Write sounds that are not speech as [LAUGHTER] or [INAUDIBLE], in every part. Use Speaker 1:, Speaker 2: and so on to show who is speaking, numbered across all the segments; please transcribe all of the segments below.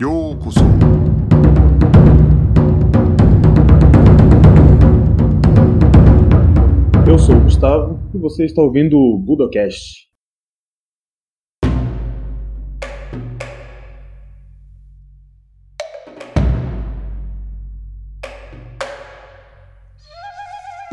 Speaker 1: ようこそ
Speaker 2: Eu sou o Gustavo e você está ouvindo o Budocast.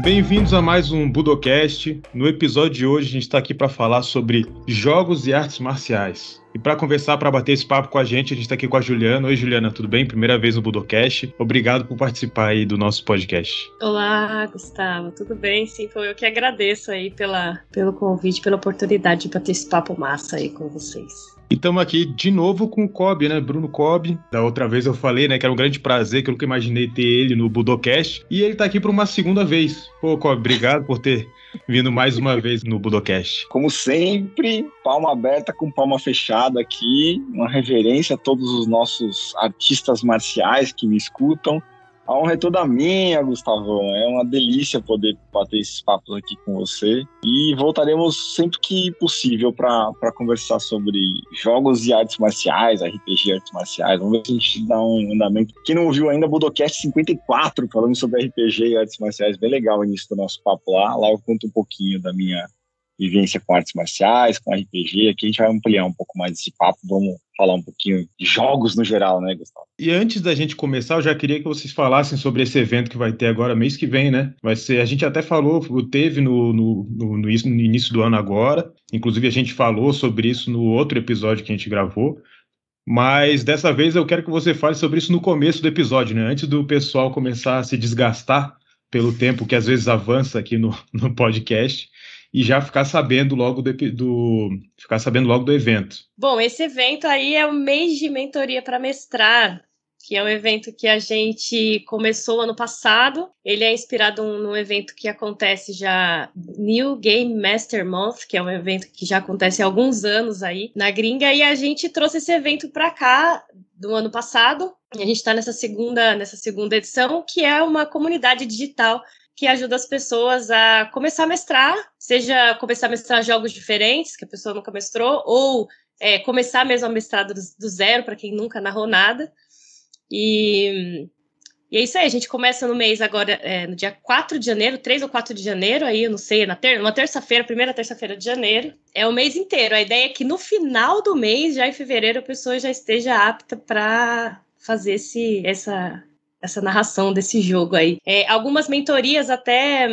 Speaker 2: Bem-vindos a mais um Budocast. No episódio de hoje a gente está aqui para falar sobre jogos e artes marciais. E para conversar, para bater esse papo com a gente, a gente está aqui com a Juliana. Oi, Juliana, tudo bem? Primeira vez no Budocast. Obrigado por participar aí do nosso podcast.
Speaker 3: Olá, Gustavo, tudo bem? Sim, foi eu que agradeço aí pela, pelo convite, pela oportunidade de bater esse papo massa aí com vocês.
Speaker 2: E estamos aqui de novo com o Kobe, né? Bruno Kobe. Da outra vez eu falei, né, que era um grande prazer, que eu nunca imaginei ter ele no Budocast. E ele tá aqui por uma segunda vez. Pô, Kobe, obrigado por ter vindo mais uma vez no Budocast.
Speaker 4: Como sempre, palma aberta com palma fechada aqui. Uma reverência a todos os nossos artistas marciais que me escutam. A honra é toda minha, Gustavão. É uma delícia poder bater esses papos aqui com você. E voltaremos sempre que possível para conversar sobre jogos e artes marciais, RPG e artes marciais. Vamos ver se a gente dá um andamento. Quem não ouviu ainda, Budocast 54, falando sobre RPG e artes marciais. Bem legal o início do nosso papo lá. Lá eu conto um pouquinho da minha vivência com artes marciais, com RPG. Aqui a gente vai ampliar um pouco mais esse papo. Vamos falar um pouquinho de jogos no geral, né, Gustavo?
Speaker 2: E antes da gente começar, eu já queria que vocês falassem sobre esse evento que vai ter agora mês que vem, né? Vai ser, a gente até falou, teve no, no, no, no início do ano agora. Inclusive a gente falou sobre isso no outro episódio que a gente gravou. Mas dessa vez eu quero que você fale sobre isso no começo do episódio, né? Antes do pessoal começar a se desgastar pelo tempo que às vezes avança aqui no, no podcast e já ficar sabendo logo do, do, ficar sabendo logo do evento.
Speaker 3: Bom, esse evento aí é o mês de mentoria para mestrar, que é um evento que a gente começou ano passado. Ele é inspirado num evento que acontece já New Game Master Month, que é um evento que já acontece há alguns anos aí na gringa, e a gente trouxe esse evento para cá do ano passado. E a gente está nessa segunda nessa segunda edição, que é uma comunidade digital que ajuda as pessoas a começar a mestrar, seja começar a mestrar jogos diferentes que a pessoa nunca mestrou, ou é, começar mesmo a mestrar do, do zero para quem nunca narrou nada. E, e, é isso aí, a gente começa no mês agora, é, no dia 4 de janeiro, 3 ou 4 de janeiro, aí eu não sei, na ter, uma terça-feira, primeira terça-feira de janeiro. É o mês inteiro. A ideia é que no final do mês, já em fevereiro, a pessoa já esteja apta para fazer esse, essa, essa narração desse jogo aí. É, algumas mentorias até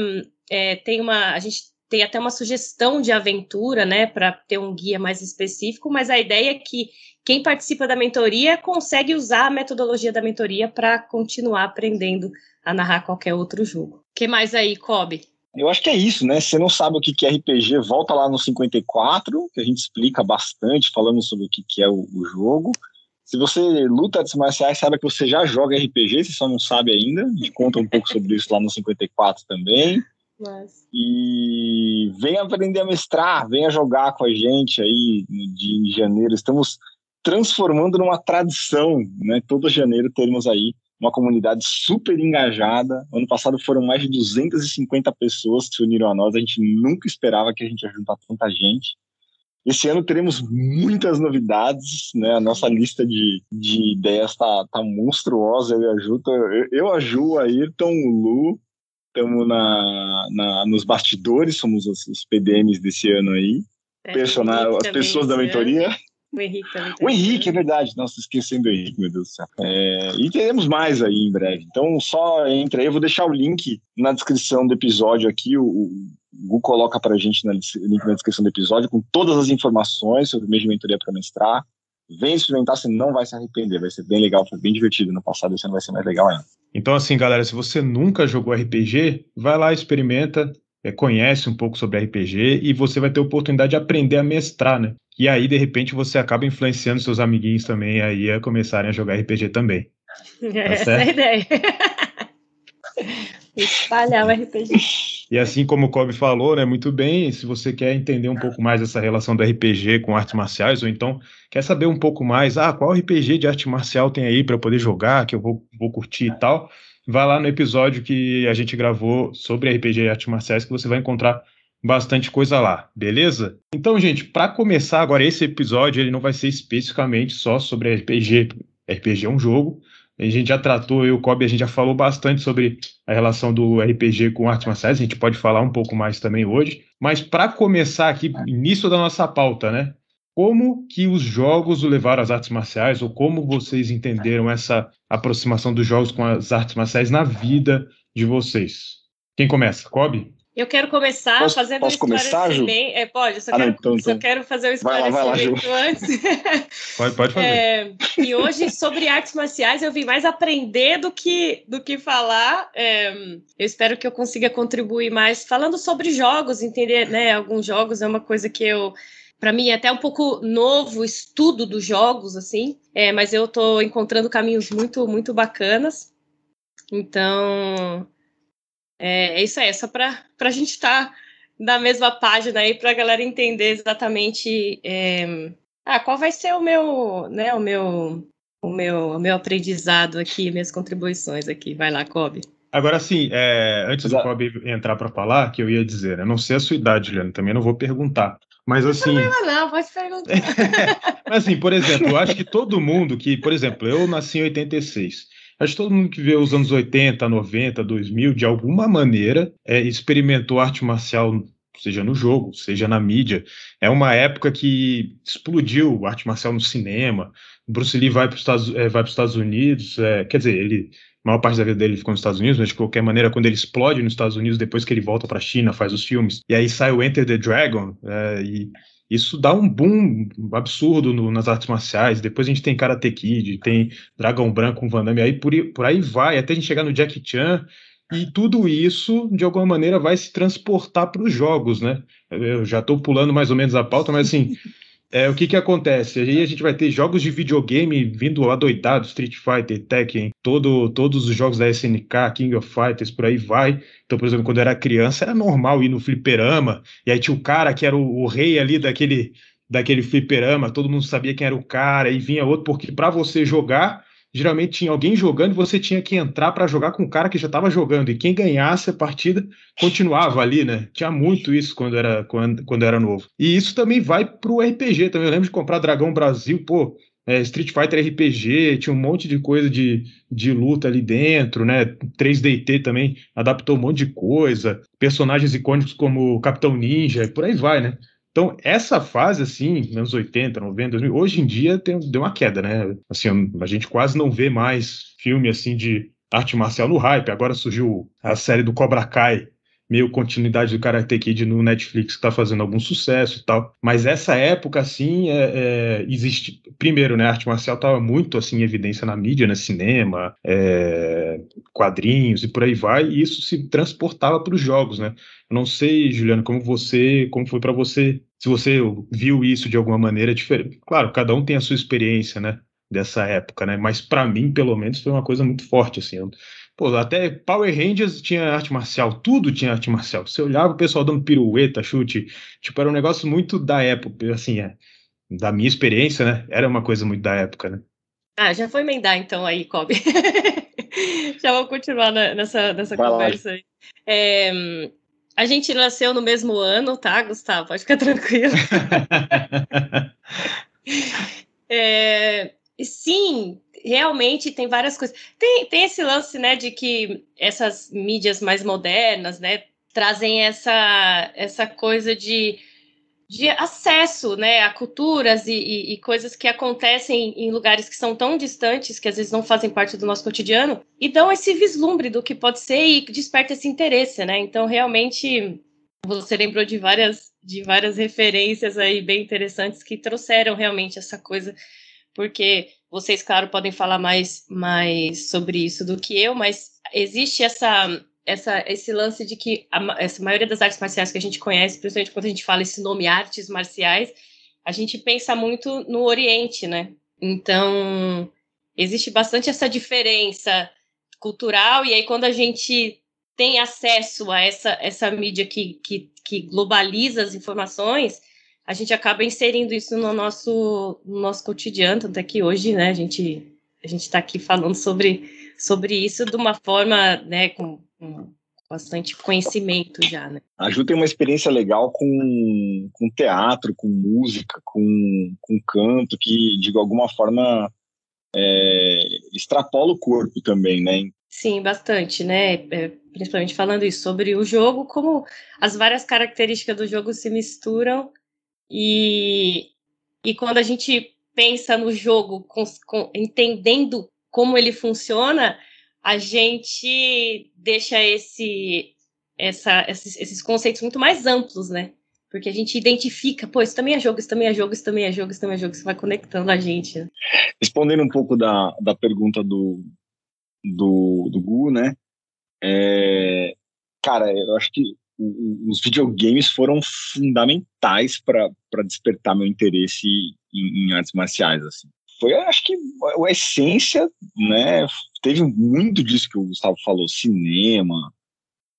Speaker 3: é, tem uma. A gente tem até uma sugestão de aventura, né, para ter um guia mais específico, mas a ideia é que quem participa da mentoria consegue usar a metodologia da mentoria para continuar aprendendo a narrar qualquer outro jogo. O que mais aí, Kobe?
Speaker 4: Eu acho que é isso, né? Se você não sabe o que é RPG, volta lá no 54, que a gente explica bastante, falando sobre o que é o, jogo. Se você luta artes marciais, sabe que você já joga RPG, você só não sabe ainda. A gente conta um pouco sobre isso lá no 54 também. Mas... E venha aprender a mestrar, venha jogar com a gente aí de janeiro. Estamos transformando numa tradição, né? Todo janeiro teremos aí uma comunidade super engajada. Ano passado foram mais de 250 pessoas que se uniram a nós. A gente nunca esperava que a gente ia juntar tanta gente. Esse ano teremos muitas novidades, né? A nossa lista de, de ideias tá, tá monstruosa. Eu e a Ju, eu, eu a Ju, a Ayrton, o Lu, estamos na, na, nos bastidores, somos os, os PDMs desse ano aí. É, Personal, as pessoas da mentoria.
Speaker 3: O Henrique também.
Speaker 4: O Henrique, é verdade. Nossa, esquecendo o Henrique, meu Deus do céu. É, e teremos mais aí em breve. Então, só entra aí. Eu vou deixar o link na descrição do episódio aqui. O Gu coloca pra gente na, link na descrição do episódio com todas as informações sobre o mês de mentoria para mestrar. Vem experimentar, você não vai se arrepender. Vai ser bem legal, foi bem divertido no passado, esse ano vai ser mais legal ainda.
Speaker 2: Então, assim, galera, se você nunca jogou RPG, vai lá, experimenta, é, conhece um pouco sobre RPG e você vai ter a oportunidade de aprender a mestrar, né? E aí, de repente, você acaba influenciando seus amiguinhos também aí a começarem a jogar RPG também.
Speaker 3: Tá [LAUGHS] Essa é a ideia. [LAUGHS] Espalhar o RPG.
Speaker 2: E assim como o Kobe falou, né, muito bem, se você quer entender um pouco mais essa relação do RPG com artes marciais, ou então quer saber um pouco mais, ah, qual RPG de arte marcial tem aí para poder jogar, que eu vou, vou curtir e tal, vai lá no episódio que a gente gravou sobre RPG e artes marciais, que você vai encontrar bastante coisa lá, beleza? Então, gente, para começar agora esse episódio, ele não vai ser especificamente só sobre RPG, RPG é um jogo. A gente já tratou, eu e o Kobe, a gente já falou bastante sobre a relação do RPG com artes marciais, a gente pode falar um pouco mais também hoje. Mas para começar aqui, início da nossa pauta, né? Como que os jogos o levaram às artes marciais, ou como vocês entenderam essa aproximação dos jogos com as artes marciais na vida de vocês? Quem começa? Kobe?
Speaker 3: Eu quero começar
Speaker 4: posso,
Speaker 3: fazendo
Speaker 4: posso
Speaker 3: um esclarecimento. É, pode, eu só, ah, quero, não, então, então. só quero fazer um esclarecimento
Speaker 2: lá, lá, antes. [LAUGHS] Pode, pode fazer. É,
Speaker 3: e hoje, sobre artes marciais, eu vim mais aprender do que, do que falar. É, eu espero que eu consiga contribuir mais falando sobre jogos, entender, né? Alguns jogos é uma coisa que eu para mim é até um pouco novo o estudo dos jogos, assim, é, mas eu estou encontrando caminhos muito, muito bacanas. Então, é, é isso aí, é só para a gente estar tá na mesma página aí, para a galera entender exatamente é, ah, qual vai ser o meu, né, o meu, o meu, o meu aprendizado aqui, minhas contribuições aqui. Vai lá, Kobe.
Speaker 2: Agora, sim, é, antes do Kobe entrar para falar, que eu ia dizer, eu não sei a sua idade, Juliano, também não vou perguntar. Mas assim. Não,
Speaker 3: não, pode [LAUGHS] perguntar.
Speaker 2: mas assim, por exemplo, eu acho que todo mundo que, por exemplo, eu nasci em 86. Acho que todo mundo que vê os anos 80, 90, 2000, de alguma maneira, é, experimentou arte marcial, seja no jogo, seja na mídia. É uma época que explodiu arte marcial no cinema. Bruce Lee vai para os Estados, é, Estados, Unidos, é, quer dizer, ele a maior parte da vida dele ficou nos Estados Unidos, mas de qualquer maneira, quando ele explode nos Estados Unidos, depois que ele volta para a China, faz os filmes, e aí sai o Enter the Dragon, é, e isso dá um boom absurdo no, nas artes marciais. Depois a gente tem Karate Kid, tem Dragão Branco com Van Damme, aí por, por aí vai, até a gente chegar no Jackie Chan. E tudo isso, de alguma maneira, vai se transportar para os jogos, né? Eu já estou pulando mais ou menos a pauta, mas assim, [LAUGHS] é, o que que acontece? Aí a gente vai ter jogos de videogame vindo adoidado, Street Fighter, Tekken, todo, todos os jogos da SNK, King of Fighters, por aí vai. Então, por exemplo, quando eu era criança, era normal ir no fliperama, e aí tinha o cara que era o, o rei ali daquele, daquele fliperama, todo mundo sabia quem era o cara, e vinha outro, porque para você jogar, geralmente tinha alguém jogando e você tinha que entrar para jogar com o cara que já estava jogando. E quem ganhasse a partida continuava ali, né? Tinha muito isso quando era, quando, quando era novo. E isso também vai pro RPG também. Eu lembro de comprar Dragão Brasil, pô. É, Street Fighter RPG, tinha um monte de coisa de, de luta ali dentro, né? 3DT também adaptou um monte de coisa, personagens icônicos como Capitão Ninja, por aí vai, né? Então, essa fase, assim, anos 80, 90, 2000, hoje em dia tem, deu uma queda, né? Assim, a gente quase não vê mais filme, assim, de arte marcial no hype. Agora surgiu a série do Cobra Kai, meio continuidade do Karate Kid no Netflix, que está fazendo algum sucesso e tal. Mas essa época, assim, é, é, existe. Primeiro, né, a arte marcial estava muito assim, em evidência na mídia, né, cinema, é, quadrinhos e por aí vai, e isso se transportava para os jogos, né? Eu não sei, Juliano, como você, como foi para você, se você viu isso de alguma maneira diferente. Claro, cada um tem a sua experiência, né? Dessa época, né? Mas para mim, pelo menos, foi uma coisa muito forte, assim. Eu, Pô, até Power Rangers tinha arte marcial, tudo tinha arte marcial. Você olhava o pessoal dando pirueta, chute, tipo, era um negócio muito da época, assim, é, da minha experiência, né? Era uma coisa muito da época, né?
Speaker 3: Ah, já foi emendar então aí, Kobe. [LAUGHS] já vou continuar nessa, nessa conversa aí. É, a gente nasceu no mesmo ano, tá, Gustavo? Pode ficar tranquilo. [LAUGHS] é, sim, realmente tem várias coisas. Tem, tem esse lance, né, de que essas mídias mais modernas, né, trazem essa, essa coisa de, de acesso, né, a culturas e, e, e coisas que acontecem em lugares que são tão distantes, que às vezes não fazem parte do nosso cotidiano, e dão esse vislumbre do que pode ser e desperta esse interesse, né? Então, realmente, você lembrou de várias, de várias referências aí bem interessantes que trouxeram realmente essa coisa, porque vocês, claro, podem falar mais, mais sobre isso do que eu, mas existe essa, essa, esse lance de que a essa maioria das artes marciais que a gente conhece, principalmente quando a gente fala esse nome artes marciais, a gente pensa muito no Oriente, né? Então, existe bastante essa diferença cultural, e aí quando a gente tem acesso a essa, essa mídia que, que, que globaliza as informações, a gente acaba inserindo isso no nosso, no nosso cotidiano, tanto é que hoje, né, a gente a gente está aqui falando sobre, sobre isso de uma forma, né, com, com bastante conhecimento já, né.
Speaker 4: A Ju tem uma experiência legal com, com teatro, com música, com, com canto, que de alguma forma é, extrapola o corpo também, né?
Speaker 3: Sim, bastante, né? É, principalmente falando isso sobre o jogo, como as várias características do jogo se misturam e, e quando a gente pensa no jogo com, com, entendendo como ele funciona, a gente deixa esse, essa, esses, esses conceitos muito mais amplos, né? Porque a gente identifica, pô, isso também é jogo, isso também é jogo, isso também é jogo, isso também é jogo, isso vai conectando a gente. Né?
Speaker 4: Respondendo um pouco da, da pergunta do, do, do Gu, né? É, cara, eu acho que os videogames foram fundamentais para despertar meu interesse em, em, artes marciais, assim. Foi, acho que, a essência, né? Teve muito disso que o Gustavo falou, cinema,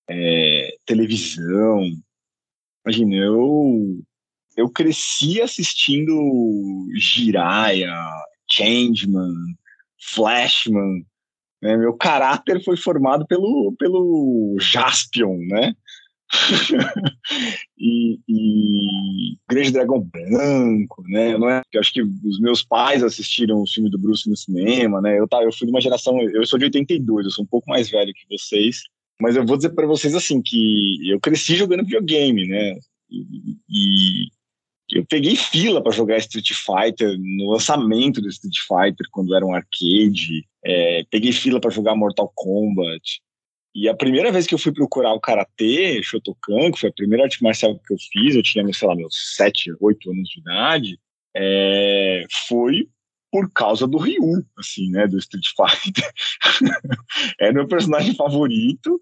Speaker 4: é, televisão, Imagina, eu, eu cresci assistindo Jiraya, Changeman, Flashman. Né? Meu caráter foi formado pelo, pelo Jaspion, né? [LAUGHS] e, e Grande Dragão Branco, né? Não é? Eu acho que os meus pais assistiram o filme do Bruce no cinema, né? Eu, tá, eu fui de uma geração, eu sou de 82, eu sou um pouco mais velho que vocês. Mas eu vou dizer para vocês assim que eu cresci jogando videogame, né? E, e eu peguei fila para jogar Street Fighter no lançamento do Street Fighter quando era um arcade. É, peguei fila para jogar Mortal Kombat. E a primeira vez que eu fui procurar o karatê, Shotokan, que foi a primeira arte marcial que eu fiz, eu tinha, sei lá, meus 7, 8 anos de idade, é, foi por causa do Ryu, assim, né, do Street Fighter. [LAUGHS] é meu personagem favorito.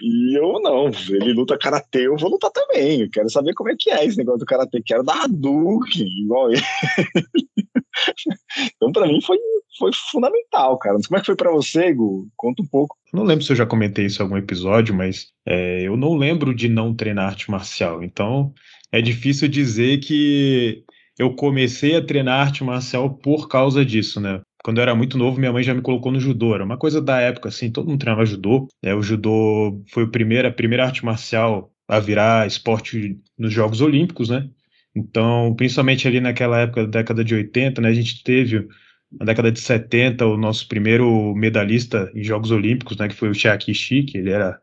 Speaker 4: E eu não, ele luta karatê, eu vou lutar também. Eu quero saber como é que é esse negócio do karatê. Quero dar Hadouken, igual ele. [LAUGHS] então, para mim, foi, foi fundamental, cara. Mas como é que foi para você, Gu? Conta um pouco.
Speaker 2: Não lembro se eu já comentei isso em algum episódio, mas é, eu não lembro de não treinar arte marcial. Então, é difícil dizer que eu comecei a treinar arte marcial por causa disso, né? Quando eu era muito novo, minha mãe já me colocou no judô. Era uma coisa da época, assim, todo mundo treinava judô. É, o judô foi o primeiro, a primeira arte marcial a virar esporte nos Jogos Olímpicos, né? Então, principalmente ali naquela época, da década de 80, né, a gente teve, na década de 70, o nosso primeiro medalhista em Jogos Olímpicos, né, que foi o Chiaki Ishii, ele era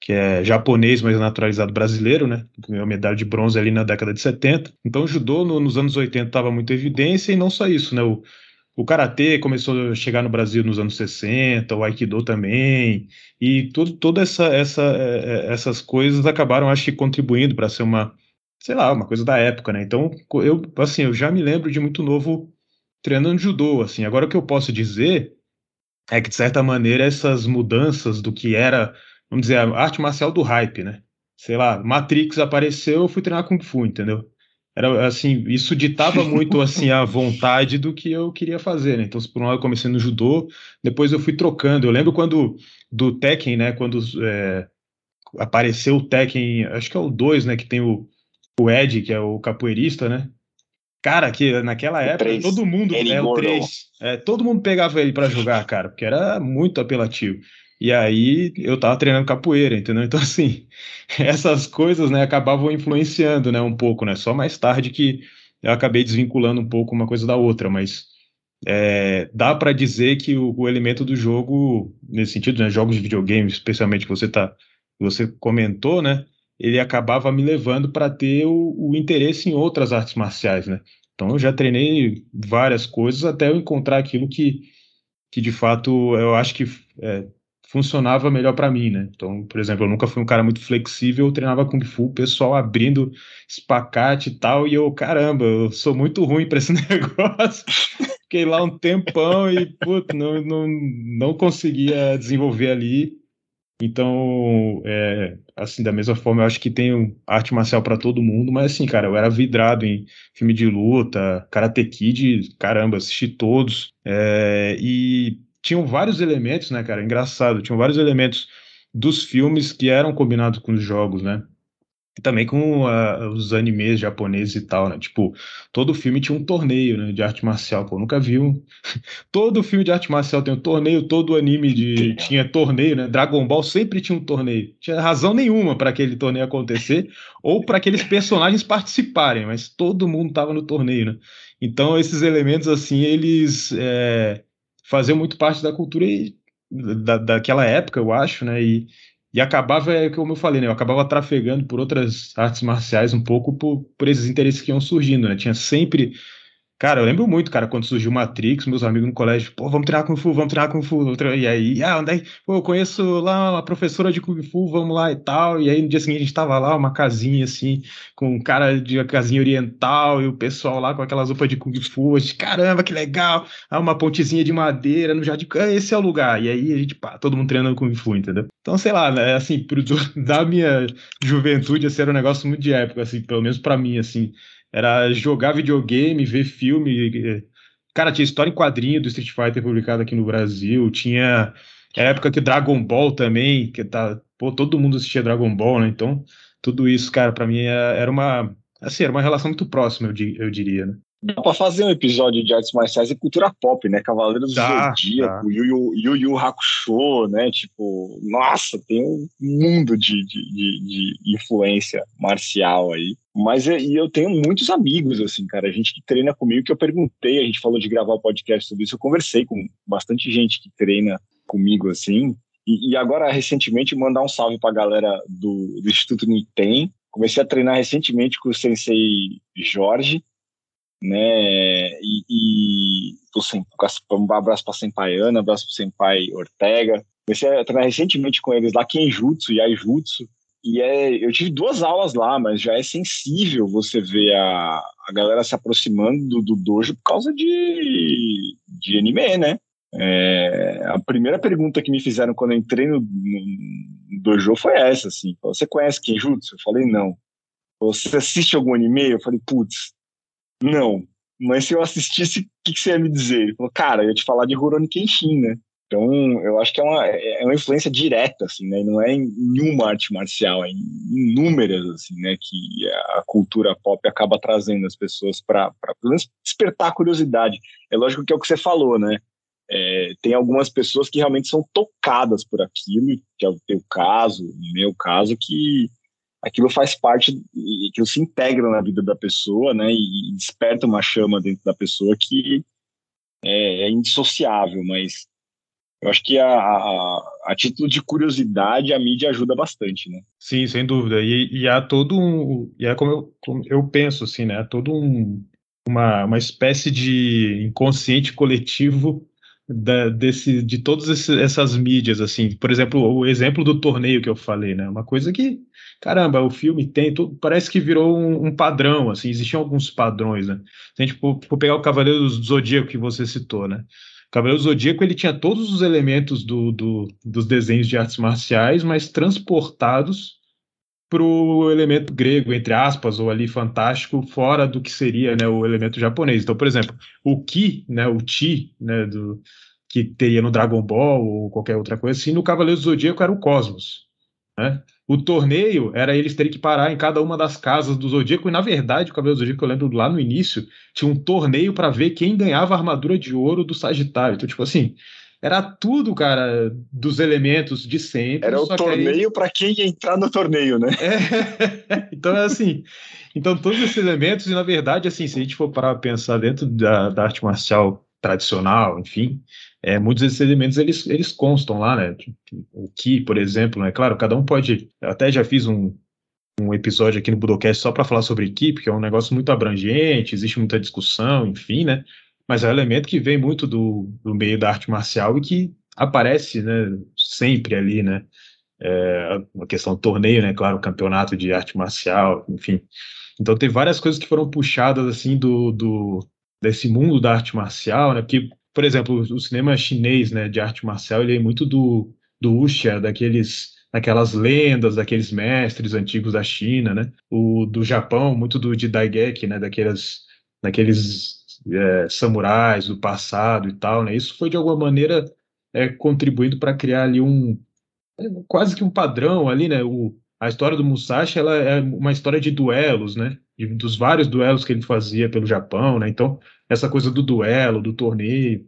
Speaker 2: que é japonês, mas naturalizado brasileiro, né? Ganhou medalha de bronze ali na década de 70. Então, o judô no, nos anos 80 estava muito em evidência e não só isso, né? O, o karatê começou a chegar no Brasil nos anos 60, o aikido também, e tudo, toda essa, essa, é, é, essas coisas acabaram, acho que, contribuindo para ser uma, sei lá, uma coisa da época, né? Então, eu, assim, eu já me lembro de muito novo treinando judô, assim. Agora, o que eu posso dizer é que, de certa maneira, essas mudanças do que era vamos dizer, a arte marcial do hype, né? Sei lá, Matrix apareceu, eu fui treinar Kung Fu, entendeu? Era assim, isso ditava [LAUGHS] muito assim a vontade do que eu queria fazer, né? Então, por um lado eu comecei no judô, depois eu fui trocando. Eu lembro quando do Tekken, né, quando é, apareceu o Tekken, acho que é o 2, né, que tem o, o Ed, que é o capoeirista, né? Cara, que naquela época 3. todo mundo, é, o 3, é, todo mundo pegava ele para jogar, cara, porque era muito apelativo. E aí eu tava treinando capoeira, entendeu? [LAUGHS] Então, assim, essas coisas, né, acabavam influenciando, né, um pouco, né? Só mais tarde que eu acabei desvinculando um pouco uma coisa da outra, mas é, dá para dizer que o, o, elemento do jogo, nesse sentido, né, jogos de videogame, especialmente que você tá, você comentou, né, ele acabava me levando para ter o, o, interesse em outras artes marciais, né? Então eu já treinei várias coisas até eu encontrar aquilo que, que de fato eu acho que é, funcionava melhor para mim, né? Então, por exemplo, eu nunca fui um cara muito flexível, eu treinava Kung Fu, o pessoal abrindo espacate e tal, e eu, caramba, eu sou muito ruim para esse [LAUGHS] negócio. Fiquei lá um tempão e, putz, não, não, não conseguia desenvolver ali. Então, é, assim, da mesma forma, eu acho que tem arte marcial para todo mundo, mas assim, cara, eu era vidrado em filme de luta, Karate Kid, caramba, assisti todos. É, e tinham vários elementos, né, cara? Engraçado, tinham vários elementos dos filmes que eram combinados com os jogos, né? E também com uh, os animes japoneses e tal, né? Tipo, todo filme tinha um torneio né, de arte marcial. Pô, nunca vi um. [LAUGHS] todo filme de arte marcial tem um torneio, todo anime de... tinha torneio, né? Dragon Ball sempre tinha um torneio. Tinha razão nenhuma para aquele torneio acontecer [LAUGHS] ou para aqueles personagens participarem, mas todo mundo tava no torneio, né? Então, esses elementos, assim, eles. É fazia muito parte da cultura e, da, daquela época, eu acho, né? E, e acabava, é como eu falei, né? Eu acabava trafegando por outras artes marciais um pouco por, por esses interesses que iam surgindo, né? Tinha sempre Cara, eu lembro muito, cara, quando surgiu Matrix, meus amigos no colégio, pô, vamos treinar Kung Fu, vamos treinar Kung Fu. E aí, ah, onde é? Pô, eu conheço lá uma professora de Kung Fu, vamos lá e tal. E aí no dia seguinte a gente tava lá, uma casinha assim, com um cara de uma casinha oriental e o pessoal lá com aquelas roupas de Kung Fu. A gente, caramba, que legal! Ah, uma pontezinha de madeira no jardim. Ah, esse é o lugar. E aí a gente, pá, todo mundo treinando Kung Fu, entendeu? Então, sei lá, né, assim, pro, [LAUGHS] da minha juventude, esse era um negócio muito de época, assim, pelo menos para mim, assim era jogar videogame, ver filme. Cara, tinha história em quadrinho do Street Fighter publicado aqui no Brasil. Tinha época que Dragon Ball também, que tá, pô, todo mundo assistia Dragon Ball, né? Então, tudo isso, cara, para mim é, era uma, assim, era uma relação muito próxima, eu, eu diria, né?
Speaker 4: Dá pra fazer um episódio de artes marciais e cultura pop, né? Cavaleiros do Zodíaco, Yu, Yu, Yu Yu Hakusho, né? Tipo, nossa, tem um mundo de, de, de, de influência marcial aí. Mas é, e eu tenho muitos amigos, assim, cara, a gente que treina comigo, que eu perguntei, a gente falou de gravar o podcast sobre isso, eu conversei com bastante gente que treina comigo, assim, e, e agora, recentemente, mandar um salve pra galera do, do Instituto Niten, comecei a treinar recentemente com o sensei Jorge, né? E, e um abraço para Senpai Ana, abraço para Senpai Ortega. Comecei a treinar recentemente com eles lá, Kenjutsu e Aijutsu. E é, eu tive duas aulas lá, mas já é sensível você ver a, a galera se aproximando do, do dojo por causa de, de anime, né? É, a primeira pergunta que me fizeram quando eu entrei no, no dojo foi essa, assim. Você conhece Kenjutsu? Eu falei, não. Você assiste algum anime? Eu falei, putz, não. Mas se eu assistisse, o que, que, você ia me dizer? Ele falou, cara, eu ia te falar de Rurouni Kenshin, né? Então, eu acho que é uma, é, é uma influência direta, assim, né? Não é em nenhuma arte marcial, é em inúmeras, assim, né? Que a cultura pop acaba trazendo as pessoas para, pelo menos, despertar a curiosidade. É lógico que é o que você falou, né? É, tem algumas pessoas que realmente são tocadas por aquilo, que é o teu caso, o meu caso, que aquilo faz parte, aquilo se integra na vida da pessoa, né, e desperta uma chama dentro da pessoa que é, é indissociável, mas eu acho que a, a, a, título de curiosidade a mídia ajuda bastante, né?
Speaker 2: Sim, sem dúvida. E, e há todo um, e é como eu, como eu penso assim, né? Há todo um, uma, uma espécie de inconsciente coletivo da, desse, de todas essas mídias, assim. Por exemplo, o exemplo do torneio que eu falei, né? Uma coisa que caramba, o filme tem, tudo, parece que virou um, um, padrão, assim, existiam alguns padrões, né? Se a gente for, for pegar o Cavaleiro do Zodíaco que você citou, né? O Cavaleiro do Zodíaco, ele tinha todos os elementos do, do, dos desenhos de artes marciais, mas transportados para o elemento grego, entre aspas, ou ali fantástico, fora do que seria né, o elemento japonês. Então, por exemplo, o Ki, né, o Chi, né, do, que teria no Dragon Ball ou qualquer outra coisa assim, no Cavaleiro do Zodíaco era o Cosmos. Né? O torneio era eles terem que parar em cada uma das casas do Zodíaco, e na verdade, o Cavaleiro do Zodíaco, eu lembro lá no início, tinha um torneio para ver quem ganhava a armadura de ouro do Sagitário. Então, tipo assim, era tudo, cara, dos elementos de sempre.
Speaker 4: Era o torneio aí... para quem ia entrar no torneio, né?
Speaker 2: É, [LAUGHS] então, é assim. Então, todos esses elementos, e na verdade, assim, se a gente for parar pensar dentro da, da arte marcial tradicional, enfim, é, muitos desses elementos eles, eles constam lá, né? O Ki, por exemplo, né? Claro, cada um pode. Eu até já fiz um, um episódio aqui no Budocast só para falar sobre Ki, porque é um negócio muito abrangente, existe muita discussão, enfim, né? Mas é um elemento que vem muito do, do meio da arte marcial e que aparece, né? Sempre ali, né? É, a questão do torneio, né? Claro, campeonato de arte marcial, enfim. Então tem várias coisas que foram puxadas assim do, do desse mundo da arte marcial, né? Porque por exemplo, o cinema chinês, né, de arte marcial, ele é muito do, do wuxia, daqueles, daquelas lendas, daqueles mestres antigos da China, né? O do Japão, muito do de Daigeki, né, daqueles, daqueles é, samurais do passado e tal, né? Isso foi de alguma maneira é, contribuindo para criar ali um quase que um padrão ali, né? O, a história do Musashi ela é uma história de duelos, né? De, dos vários duelos que ele fazia pelo Japão, né? Então essa coisa do duelo, do torneio,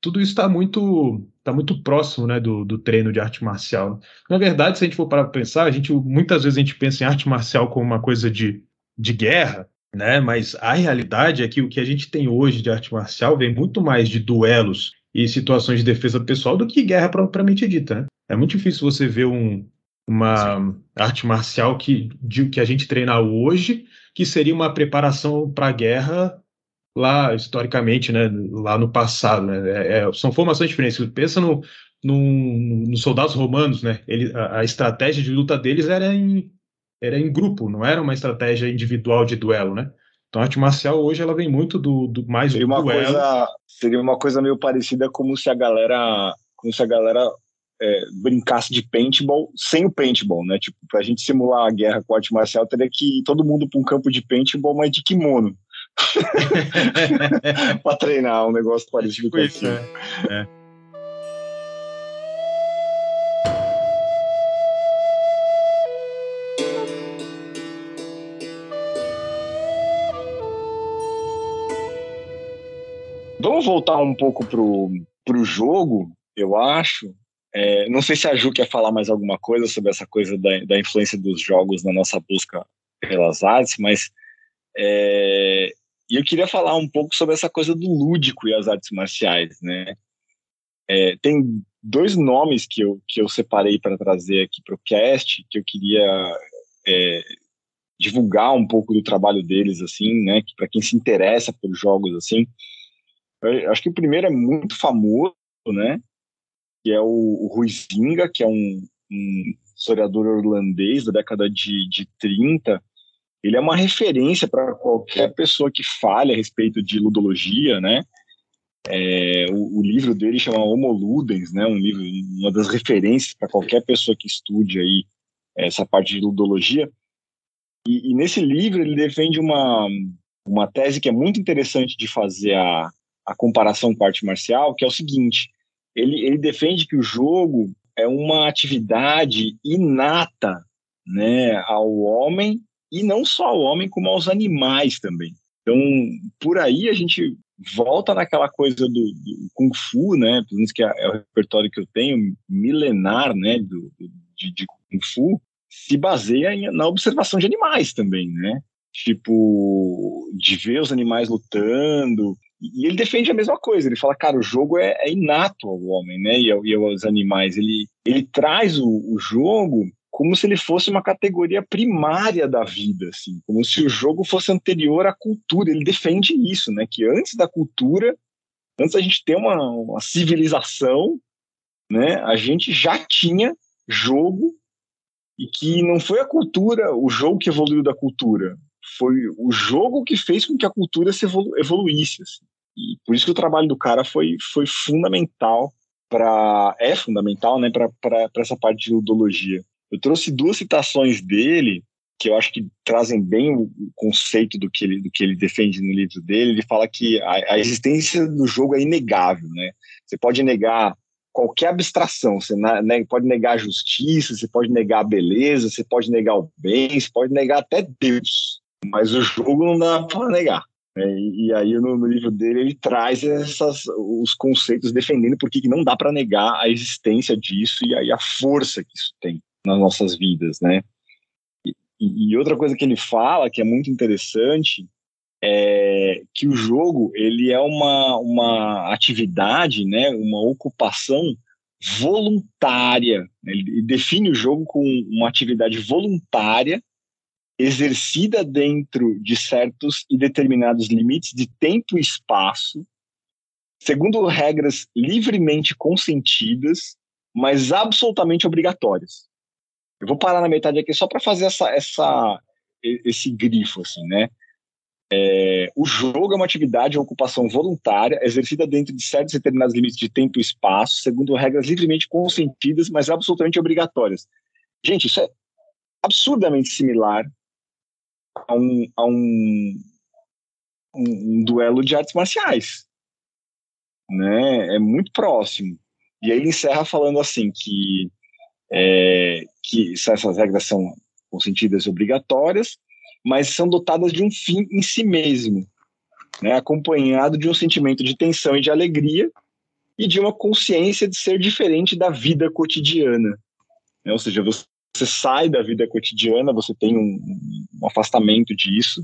Speaker 2: tudo isso está muito, tá muito próximo né, do, do treino de arte marcial. Na verdade, se a gente for para pensar, a gente, muitas vezes a gente pensa em arte marcial como uma coisa de, de guerra, né? mas a realidade é que o que a gente tem hoje de arte marcial vem muito mais de duelos e situações de defesa pessoal do que guerra propriamente dita. Né? É muito difícil você ver um, uma Sim. arte marcial que, de, que a gente treina hoje, que seria uma preparação para a guerra lá historicamente, né, lá no passado. Né? É, é, são formações diferentes. Pensa no, no, nos soldados romanos, né? Ele, a, a, estratégia de luta deles era em, era em grupo, não era uma estratégia individual de duelo, né? Então a arte marcial hoje ela vem muito do, do mais
Speaker 4: seria uma duelo. Coisa, seria uma coisa meio parecida como se a galera, como se a galera é, brincasse de paintball sem o paintball, né? Tipo, pra gente simular a guerra com a arte marcial, teria que ir todo mundo para um campo de paintball, mas de kimono. [LAUGHS] [LAUGHS] para treinar um negócio parecido com isso. É. é. Vamos voltar um pouco pro, pro jogo, eu acho. É, não sei se a Ju quer falar mais alguma coisa sobre essa coisa da, da influência dos jogos na nossa busca pelas artes, mas é, eu queria falar um pouco sobre essa coisa do lúdico e as artes marciais, né? É, tem dois nomes que eu, que eu separei para trazer aqui para o cast, que eu queria é, divulgar um pouco do trabalho deles, assim, né? Para quem se interessa por jogos, assim. Eu acho que o primeiro é muito famoso, né? Que é o, o Ruizinga, que é um, um historiador irlandês da década de, de 30. Ele é uma referência para qualquer pessoa que fale a respeito de ludologia, né? É, o, o, livro dele chama Homo Ludens, né? Um livro, uma das referências para qualquer pessoa que estude aí essa parte de ludologia. E, e, nesse livro ele defende uma, uma tese que é muito interessante de fazer a, a comparação com a arte marcial, que é o seguinte: ele, ele defende que o jogo é uma atividade inata né, ao homem, e não só ao homem, como aos animais também. Então, por aí a gente volta naquela coisa do, do Kung Fu, né? Pelo menos que é, é, o repertório que eu tenho, milenar, né? Do, de, de Kung Fu, se baseia em, na observação de animais também, né? Tipo, de ver os animais lutando, e ele defende a mesma coisa. Ele fala, cara, o jogo é, é inato ao homem, né? E, e aos animais. Ele, ele traz o, o, jogo como se ele fosse uma categoria primária da vida, assim, como se o jogo fosse anterior à cultura. Ele defende isso, né? Que antes da cultura, antes da gente ter uma, uma civilização, né? A gente já tinha jogo e que não foi a cultura, o jogo que evoluiu da cultura, foi o jogo que fez com que a cultura se evolu evoluísse. Assim. E por isso que o trabalho do cara foi, foi fundamental para é fundamental, né, para essa parte de ludologia. Eu trouxe duas citações dele que eu acho que trazem bem o conceito do que ele, do que ele defende no livro dele. Ele fala que a, a existência do jogo é inegável, né? Você pode negar qualquer abstração, você né, pode negar a justiça, você pode negar a beleza, você pode negar o bem, você pode negar até Deus mas o jogo não dá para negar. Né? E, e, aí no, no, livro dele ele traz essas, os conceitos defendendo por que não dá para negar a existência disso e aí a força que isso tem nas nossas vidas, né? E, e outra coisa que ele fala que é muito interessante é que o jogo ele é uma, uma atividade, né, uma ocupação voluntária. Ele define o jogo como uma atividade voluntária exercida dentro de certos e determinados limites de tempo e espaço, segundo regras livremente consentidas, mas absolutamente obrigatórias. Eu vou parar na metade aqui só para fazer essa, essa, esse grifo, assim, né? É, o jogo é uma atividade ou ocupação voluntária, exercida dentro de certos e determinados limites de tempo e espaço, segundo regras livremente consentidas, mas absolutamente obrigatórias. Gente, isso é absurdamente similar a um, a um, um, um duelo de artes marciais. Né? É muito próximo. E aí ele encerra falando assim que, é, que essas regras são consentidas obrigatórias, mas são dotadas de um fim em si mesmo, né? acompanhado de um sentimento de tensão e de alegria e de uma consciência de ser diferente da vida cotidiana. Né? Ou seja, você você sai da vida cotidiana, você tem um, um afastamento disso.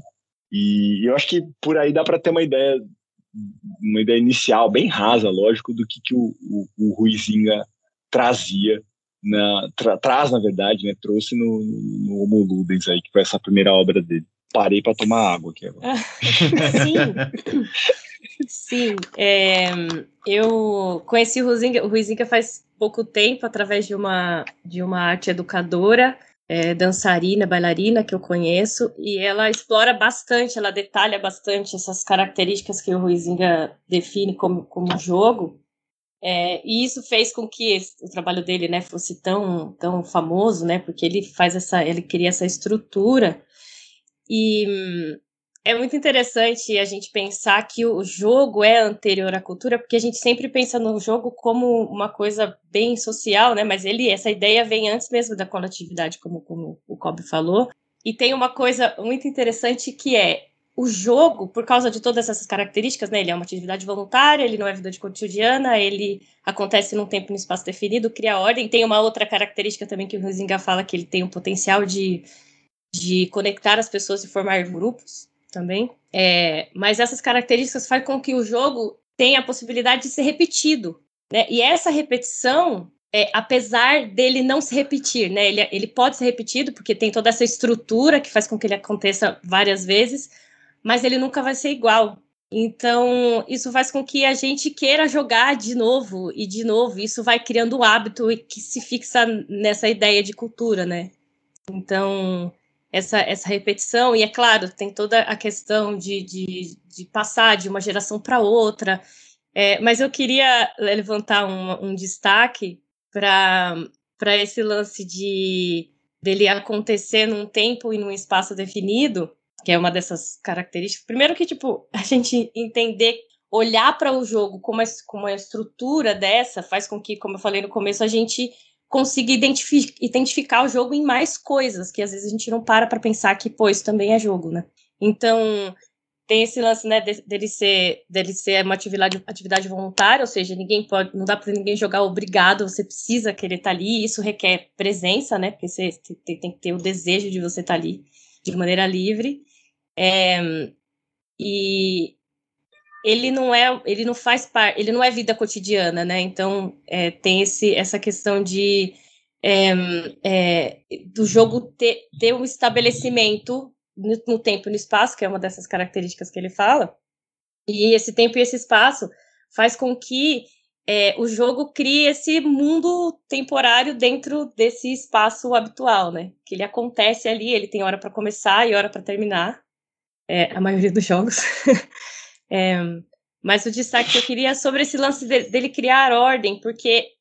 Speaker 4: E eu acho que por aí dá para ter uma ideia uma ideia inicial, bem rasa, lógico, do que, que o, o, o Ruizinga trazia, na, tra, traz, na verdade, né, trouxe no, no Homo Ludens, aí, que foi essa primeira obra dele. Parei para tomar água aqui agora. [LAUGHS]
Speaker 3: Sim. [LAUGHS] Sim, é, eu conheci o Ruizinga, o faz pouco tempo através de uma, de uma arte educadora é, dançarina, bailarina que eu conheço, e ela explora bastante, ela detalha bastante essas características que o Ruizinga define como, como jogo. É, e isso fez com que o trabalho dele né, fosse tão, tão famoso, né, porque ele faz essa, ele cria essa estrutura. E é muito interessante a gente pensar que o jogo é anterior à cultura, porque a gente sempre pensa no jogo como uma coisa bem social, né? Mas ele, essa ideia vem antes mesmo da coletividade, como, como o Kobe falou. E tem uma coisa muito interessante que é o jogo, por causa de todas essas características, né? Ele é uma atividade voluntária, ele não é vida de cotidiana, ele acontece num tempo e num espaço definido, cria ordem. Tem uma outra característica também que o Huizinga fala que ele tem o potencial de, de conectar as pessoas e formar grupos também. É, mas essas características fazem com que o jogo tenha a possibilidade de ser repetido. Né? E essa repetição, é, apesar dele não se repetir, né? ele, ele pode ser repetido porque tem toda essa estrutura que faz com que ele aconteça várias vezes, mas ele nunca vai ser igual. Então, isso faz com que a gente queira jogar de novo e de novo. Isso vai criando o hábito que se fixa nessa ideia de cultura, né? Então, essa, essa repetição, e é claro, tem toda a questão de, de, de passar de uma geração para outra, é, mas eu queria levantar um, um destaque para esse lance de dele acontecer num tempo e num espaço definido, que é uma dessas características. Primeiro que, tipo, a gente entender, olhar para o jogo como, como a estrutura dessa faz com que, como eu falei no começo, a gente consiga identific identificar o jogo em mais coisas, que às vezes a gente não para para pensar que, pô, isso também é jogo, né? Então, tem esse lance, né, dele ser, dele ser uma atividade, atividade voluntária, ou seja, ninguém pode, não dá para ninguém jogar obrigado, você precisa querer estar tá ali, isso requer presença, né, porque você tem, tem que ter o desejo de você estar tá ali de maneira livre, é, e ele não é, ele não faz parte, ele não é vida cotidiana, né? Então é, tem esse, essa questão de é, é, do jogo ter, ter um estabelecimento no, no, tempo e no espaço, que é uma dessas características que ele fala. E esse tempo e esse espaço faz com que é, o jogo crie esse mundo temporário dentro desse espaço habitual, né? Que ele acontece ali, ele tem hora para começar e hora para terminar. É, a maioria dos jogos. [LAUGHS] É, mas o destaque que eu queria é sobre esse lance de, dele criar ordem, porque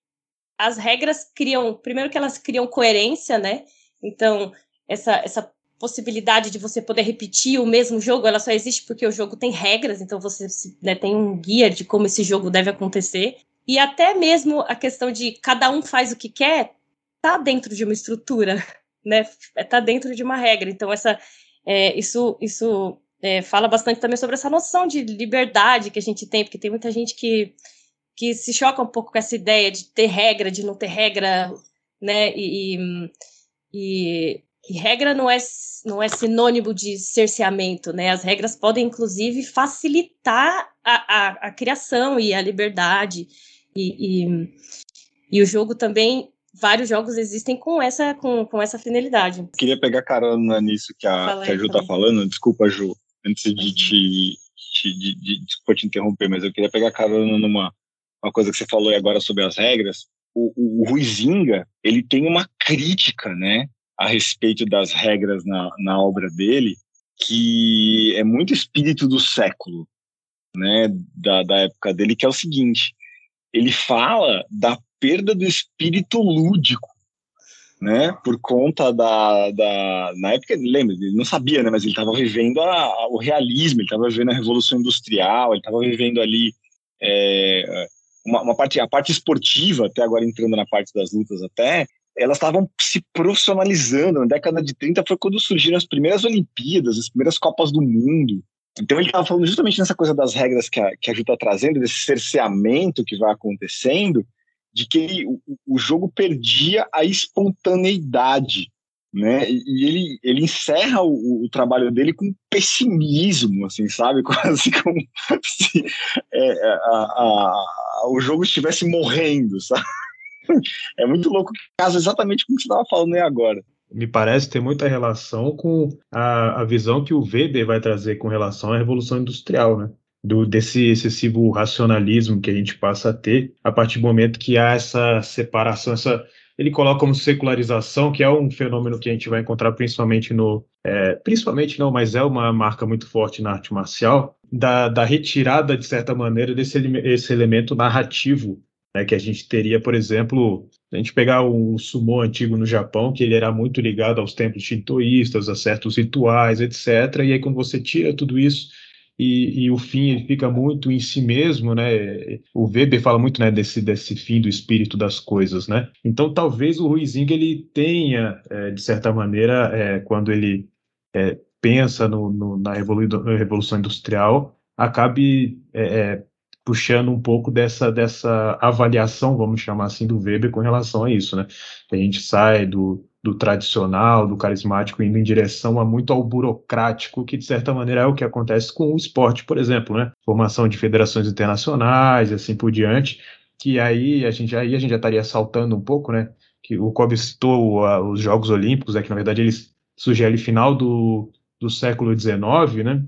Speaker 3: as regras criam, primeiro que elas criam coerência, né? Então, essa, essa possibilidade de você poder repetir o mesmo jogo, ela só existe porque o jogo tem regras, então você né, tem um guia de como esse jogo deve acontecer. E até mesmo a questão de cada um faz o que quer, tá dentro de uma estrutura, [LAUGHS] né? Tá dentro de uma regra. Então, essa, é, isso, isso é, fala bastante também sobre essa noção de liberdade que a gente tem, porque tem muita gente que, que se choca um pouco com essa ideia de ter regra, de não ter regra, né? E, e, e regra não é, não é sinônimo de cerceamento, né? As regras podem, inclusive, facilitar a, a, a criação e a liberdade. E, e, e o jogo também vários jogos existem com essa com, com essa finalidade.
Speaker 4: Queria pegar carona nisso que a, que a Ju tá falando, desculpa, Ju, antes de te, te, de, de, desculpa te interromper, mas eu queria pegar carona numa uma coisa que você falou agora sobre as regras. O, o, o Ruizinga, ele tem uma crítica, né, a respeito das regras na, na obra dele, que é muito espírito do século, né, da, da época dele, que é o seguinte, ele fala da perda do espírito lúdico né? Por conta da, da na época, lembra, ele não sabia, né? Mas ele estava vivendo a, a, o realismo, ele estava vivendo a revolução industrial, ele estava vivendo ali é, uma, uma, parte, a parte esportiva, até agora entrando na parte das lutas até, elas estavam se profissionalizando. Na década de 30 foi quando surgiram as primeiras Olimpíadas, as primeiras Copas do Mundo. Então ele estava falando justamente nessa coisa das regras que a, que a Ju está trazendo, desse cerceamento que vai acontecendo, de que ele, o, o jogo perdia a espontaneidade, né? E ele, ele encerra o, o, trabalho dele com pessimismo, assim, sabe? [LAUGHS] Quase como se é, a, a, o jogo estivesse morrendo, sabe? [LAUGHS] É muito louco que casa exatamente como você estava falando aí agora.
Speaker 2: Me parece ter muita relação com a, a visão que o Weber vai trazer com relação à Revolução Industrial, né? Do, desse excessivo racionalismo que a gente passa a ter a partir do momento que há essa separação, essa ele coloca como secularização, que é um fenômeno que a gente vai encontrar principalmente no. É, principalmente não, mas é uma marca muito forte na arte marcial, da, da retirada, de certa maneira, desse esse elemento narrativo, né, que a gente teria, por exemplo, a gente pegar o sumo antigo no Japão, que ele era muito ligado aos templos shintoístas, a certos rituais, etc. E aí, quando você tira tudo isso e, e, o fim ele fica muito em si mesmo, né? O Weber fala muito, né, desse, desse fim do espírito das coisas, né? Então talvez o Ruizinho ele tenha, é, de certa maneira, é, quando ele é, pensa no, no, na, revolução industrial, acabe é, é, puxando um pouco dessa, dessa avaliação, vamos chamar assim, do Weber com relação a isso, né? A gente sai do do tradicional, do carismático, indo em direção a muito ao burocrático, que de certa maneira é o que acontece com o esporte, por exemplo, né? Formação de federações internacionais e assim por diante, que aí a gente, aí a gente já estaria saltando um pouco, né? Que o Kobe citou os Jogos Olímpicos, é que na verdade eles surgem ali final do, do século XIX, né?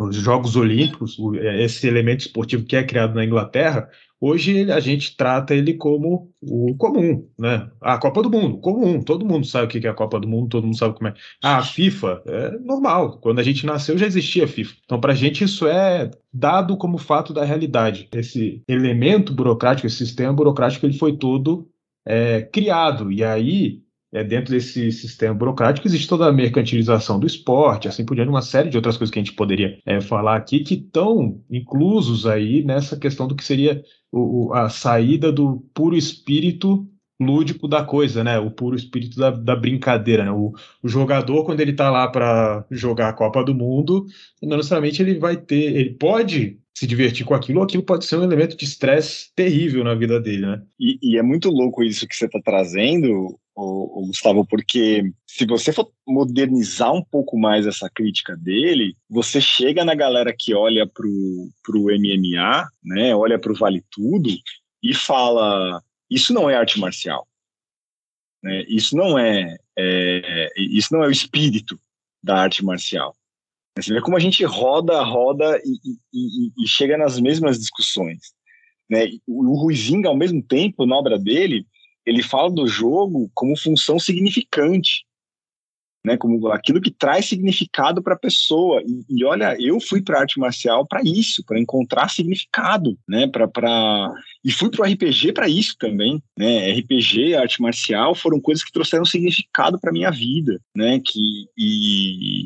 Speaker 2: Os Jogos Olímpicos, esse elemento esportivo que é criado na Inglaterra, Hoje a gente trata ele como o comum, né? A Copa do Mundo, comum. Todo mundo sabe o que é a Copa do Mundo, todo mundo sabe como é. Ah, a FIFA é normal. Quando a gente nasceu já existia a FIFA. Então, para a gente, isso é dado como fato da realidade. Esse elemento burocrático, esse sistema burocrático, ele foi todo é, criado. E aí é, dentro desse sistema burocrático existe toda a mercantilização do esporte, assim por diante, uma série de outras coisas que a gente poderia é, falar aqui que estão inclusos aí nessa questão do que seria o, a saída do puro espírito lúdico da coisa, né? O puro espírito da, da brincadeira, né? O, o, jogador, quando ele tá lá para jogar a Copa do Mundo, não necessariamente ele vai ter, ele pode se divertir com aquilo, aquilo pode ser um elemento de estresse terrível na vida dele, né?
Speaker 4: E, e é muito louco isso que você está trazendo, o, o, Gustavo, porque se você for modernizar um pouco mais essa crítica dele, você chega na galera que olha pro, pro MMA, né, olha pro Vale Tudo e fala, isso não é arte marcial. Né? Isso não é, é isso não é o espírito da arte marcial. Você vê como a gente roda, roda e, e, e chega nas mesmas discussões. Né? O Ruizinga, ao mesmo tempo, na obra dele, ele fala do jogo como função significante, né? Como aquilo que traz significado para a pessoa. E, e, olha, eu fui para arte marcial para isso, para encontrar significado, né? Para pra... e fui para o RPG para isso também, né? RPG, arte marcial foram coisas que trouxeram significado para minha vida, né? Que e,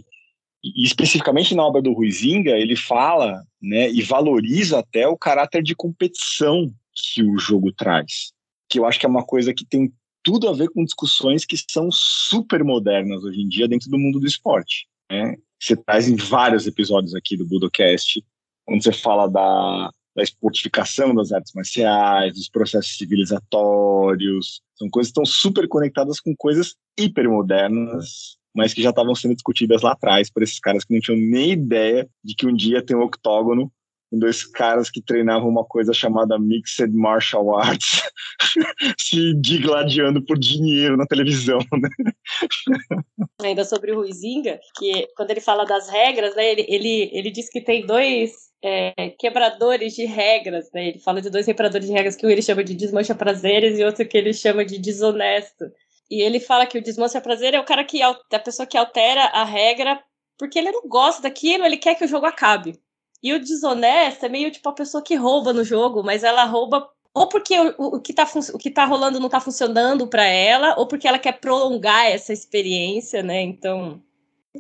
Speaker 4: e especificamente na obra do Ruizinga, ele fala, né? E valoriza até o caráter de competição que o jogo traz que eu acho que é uma coisa que tem tudo a ver com discussões que são super modernas hoje em dia dentro do mundo do esporte. Né? Você traz em vários episódios aqui do Budocast, quando você fala da, da esportificação das artes marciais, dos processos civilizatórios, são coisas que estão super conectadas com coisas hipermodernas, mas que já estavam sendo discutidas lá atrás por esses caras que não tinham nem ideia de que um dia tem um octógono dois caras que treinavam uma coisa chamada Mixed Martial Arts, [LAUGHS] se digladiando por dinheiro na televisão, né? [LAUGHS]
Speaker 3: Ainda sobre o Ruizinga, que quando ele fala das regras, né, ele, ele, ele diz que tem dois é, quebradores de regras, né? Ele fala de dois quebradores de regras que um ele chama de desmancha prazeres e outro que ele chama de desonesto. E ele fala que o desmancha prazer é o cara que a pessoa que altera a regra porque ele não gosta daquilo, ele quer que o jogo acabe. E o desonesto é meio tipo a pessoa que rouba no jogo, mas ela rouba ou porque o, o, que, tá o que tá rolando não tá funcionando para ela, ou porque ela quer prolongar essa experiência, né? Então,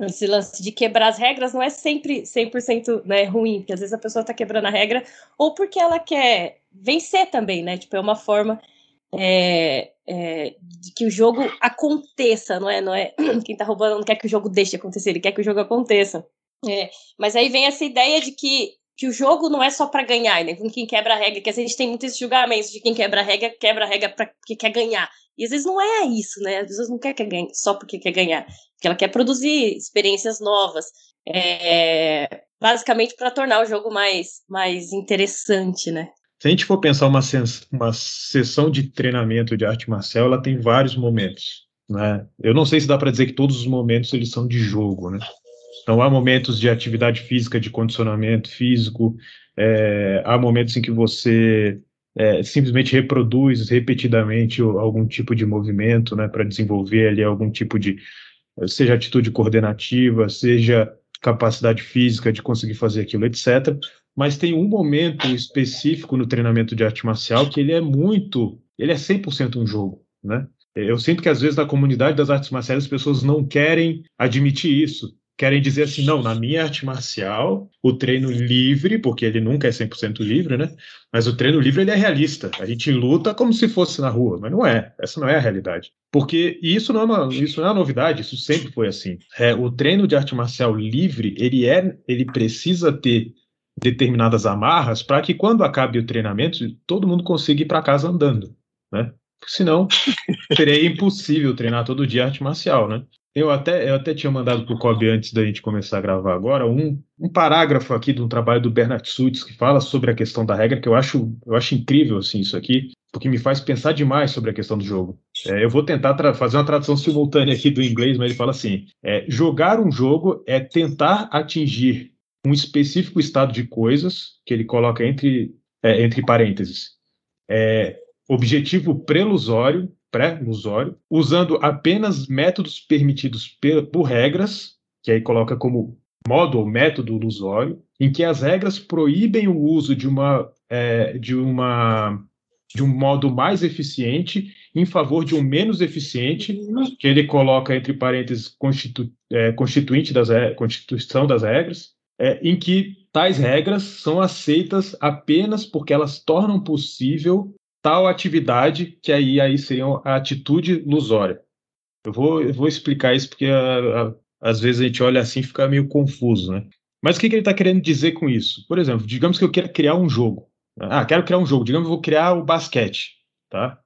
Speaker 3: esse lance de quebrar as regras não é sempre 100% né, ruim, porque às vezes a pessoa tá quebrando a regra, ou porque ela quer vencer também, né? Tipo, é uma forma é, é, de que o jogo aconteça, não é? Não é [CLEARS THROAT] quem tá roubando não quer que o jogo deixe acontecer, ele quer que o jogo aconteça. É, mas aí vem essa ideia de que que o jogo não é só para ganhar, né? Quem quebra a regra, que a gente tem muitos julgamentos de quem quebra a regra, quebra a regra porque quer ganhar. E às vezes não é isso, né? Às vezes não quer, quer ganhar só porque quer ganhar. Porque ela quer produzir experiências novas. É, basicamente para tornar o jogo mais, mais interessante, né?
Speaker 2: Se a gente for pensar uma, uma sessão de treinamento de arte marcial, ela tem vários momentos. Né? Eu não sei se dá para dizer que todos os momentos eles são de jogo, né? Então há momentos de atividade física, de condicionamento físico, é, há momentos em que você é, simplesmente reproduz repetidamente algum tipo de movimento, né, para desenvolver ali algum tipo de, seja atitude coordenativa, seja capacidade física de conseguir fazer aquilo, etc mas tem um momento específico no treinamento de arte marcial que ele é muito, ele é 100% um jogo, né? Eu sinto que às vezes na comunidade das artes marciais as pessoas não querem admitir isso. Querem dizer assim, não, na minha arte marcial, o treino livre, porque ele nunca é 100% livre, né? Mas o treino livre ele é realista. A gente luta como se fosse na rua, mas não é. Essa não é a realidade. Porque isso não é uma, isso não é uma novidade, isso sempre foi assim. É, o treino de arte marcial livre, ele é, ele precisa ter determinadas amarras para que quando acabe o treinamento todo mundo consiga ir para casa andando, né? Porque senão seria impossível treinar todo dia arte marcial, né? Eu até, eu até tinha mandado para o Kobe antes da gente começar a gravar agora um, um parágrafo aqui de um trabalho do Bernard Suits que fala sobre a questão da regra, que eu acho, eu acho incrível assim, isso aqui, porque me faz pensar demais sobre a questão do jogo. É, eu vou tentar fazer uma tradução simultânea aqui do inglês, mas ele fala assim: é, jogar um jogo é tentar atingir um específico estado de coisas, que ele coloca entre, é, entre parênteses, é, objetivo prelusório, pré-lusório, usando apenas métodos permitidos por, regras, que aí coloca como modo ou método ilusório, em que as regras proíbem o uso de uma, é, de uma de um modo mais eficiente em favor de um menos eficiente, que ele coloca entre parênteses constitu, é, constituinte das constituição das regras, é, em que tais regras são aceitas apenas porque elas tornam possível tal atividade que aí, aí seria a atitude lusória. Eu vou, eu vou explicar isso porque a, a, às vezes a gente olha assim e fica meio confuso, né? Mas o que, que ele está querendo dizer com isso? Por exemplo, digamos que eu quero criar um jogo. Ah, quero criar um jogo. Digamos que eu vou criar o basquete, tá?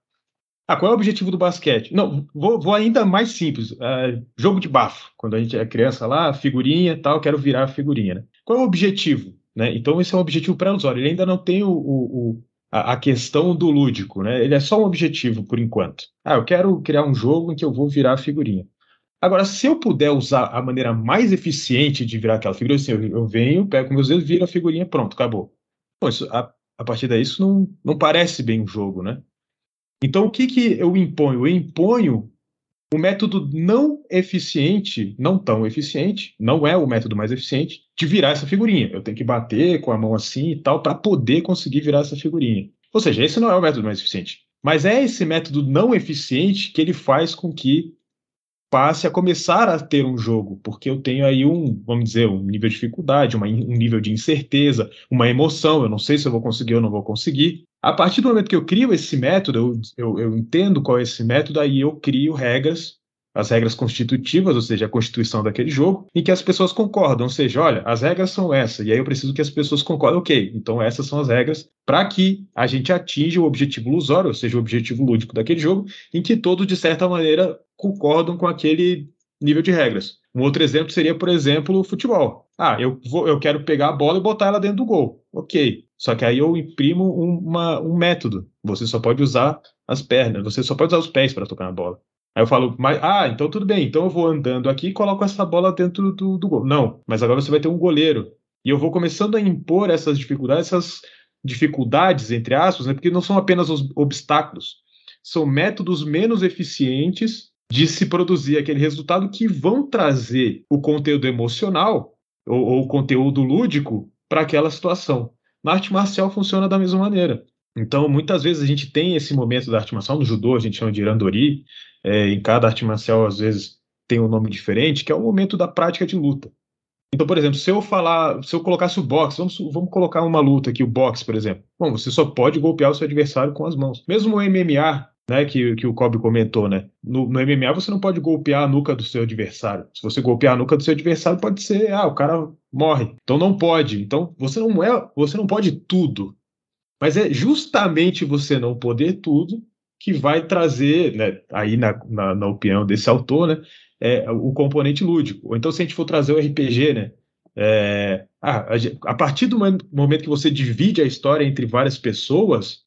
Speaker 2: Ah, qual é o objetivo do basquete? Não, vou, vou ainda mais simples. Uh, jogo de bafo. Quando a gente é criança lá, figurinha tal, quero virar figurinha. Né? Qual é o objetivo? Né? Então, esse é um objetivo pré-ilusório. Ele ainda não tem o, o, a, a, questão do lúdico. Né? Ele é só um objetivo, por enquanto. Ah, eu quero criar um jogo em que eu vou virar figurinha. Agora, se eu puder usar a maneira mais eficiente de virar aquela figurinha, assim, eu, eu venho, pego meus dedos, viro a figurinha, pronto, acabou. Bom, isso, a, a partir daí, isso não, não parece bem um jogo, né? Então, o que, que eu imponho? Eu imponho o método não eficiente, não tão eficiente, não é o método mais eficiente, de virar essa figurinha. Eu tenho que bater com a mão assim e tal para poder conseguir virar essa figurinha. Ou seja, esse não é o método mais eficiente. Mas é esse método não eficiente que ele faz com que passe a começar a ter um jogo, porque eu tenho aí um, vamos dizer, um nível de dificuldade, uma, um nível de incerteza, uma emoção, eu não sei se eu vou conseguir ou não vou conseguir. A partir do momento que eu crio esse método, eu, eu, eu entendo qual é esse método, aí eu crio regras as regras constitutivas, ou seja, a constituição daquele jogo, em que as pessoas concordam, ou seja, olha, as regras são essas, e aí eu preciso que as pessoas concordem, ok, então essas são as regras para que a gente atinja o objetivo lusório, ou seja, o objetivo lúdico daquele jogo, em que todos, de certa maneira, concordam com aquele nível de regras. Um outro exemplo seria, por exemplo, o futebol. Ah, eu, vou, eu quero pegar a bola e botar ela dentro do gol. Ok. Só que aí eu imprimo uma, um método. Você só pode usar as pernas, você só pode usar os pés para tocar na bola. Aí eu falo, mas, ah, então tudo bem, então eu vou andando aqui e coloco essa bola dentro do, do gol. Não, mas agora você vai ter um goleiro. E eu vou começando a impor essas dificuldades, essas dificuldades, entre aspas, né, porque não são apenas os obstáculos, são métodos menos eficientes de se produzir aquele resultado que vão trazer o conteúdo emocional ou, ou o conteúdo lúdico para aquela situação. Na arte marcial funciona da mesma maneira. Então, muitas vezes a gente tem esse momento da arte marcial, no judô a gente chama de irandori, é, em cada arte marcial às vezes tem um nome diferente, que é o momento da prática de luta. Então, por exemplo, se eu falar, se eu colocasse o boxe, vamos, vamos colocar uma luta aqui, o boxe, por exemplo. Bom, você só pode golpear o seu adversário com as mãos. Mesmo o MMA, né, que, que o Kobe comentou, né? No, no, MMA você não pode golpear a nuca do seu adversário. Se você golpear a nuca do seu adversário, pode ser, ah, o cara morre. Então não pode. Então você não é, você não pode tudo. Mas é justamente você não poder tudo que vai trazer, né, aí na, na, na opinião desse autor, né, é, o componente lúdico. Ou então se a gente for trazer o RPG, né, é, ah, a, a partir do momento que você divide a história entre várias pessoas,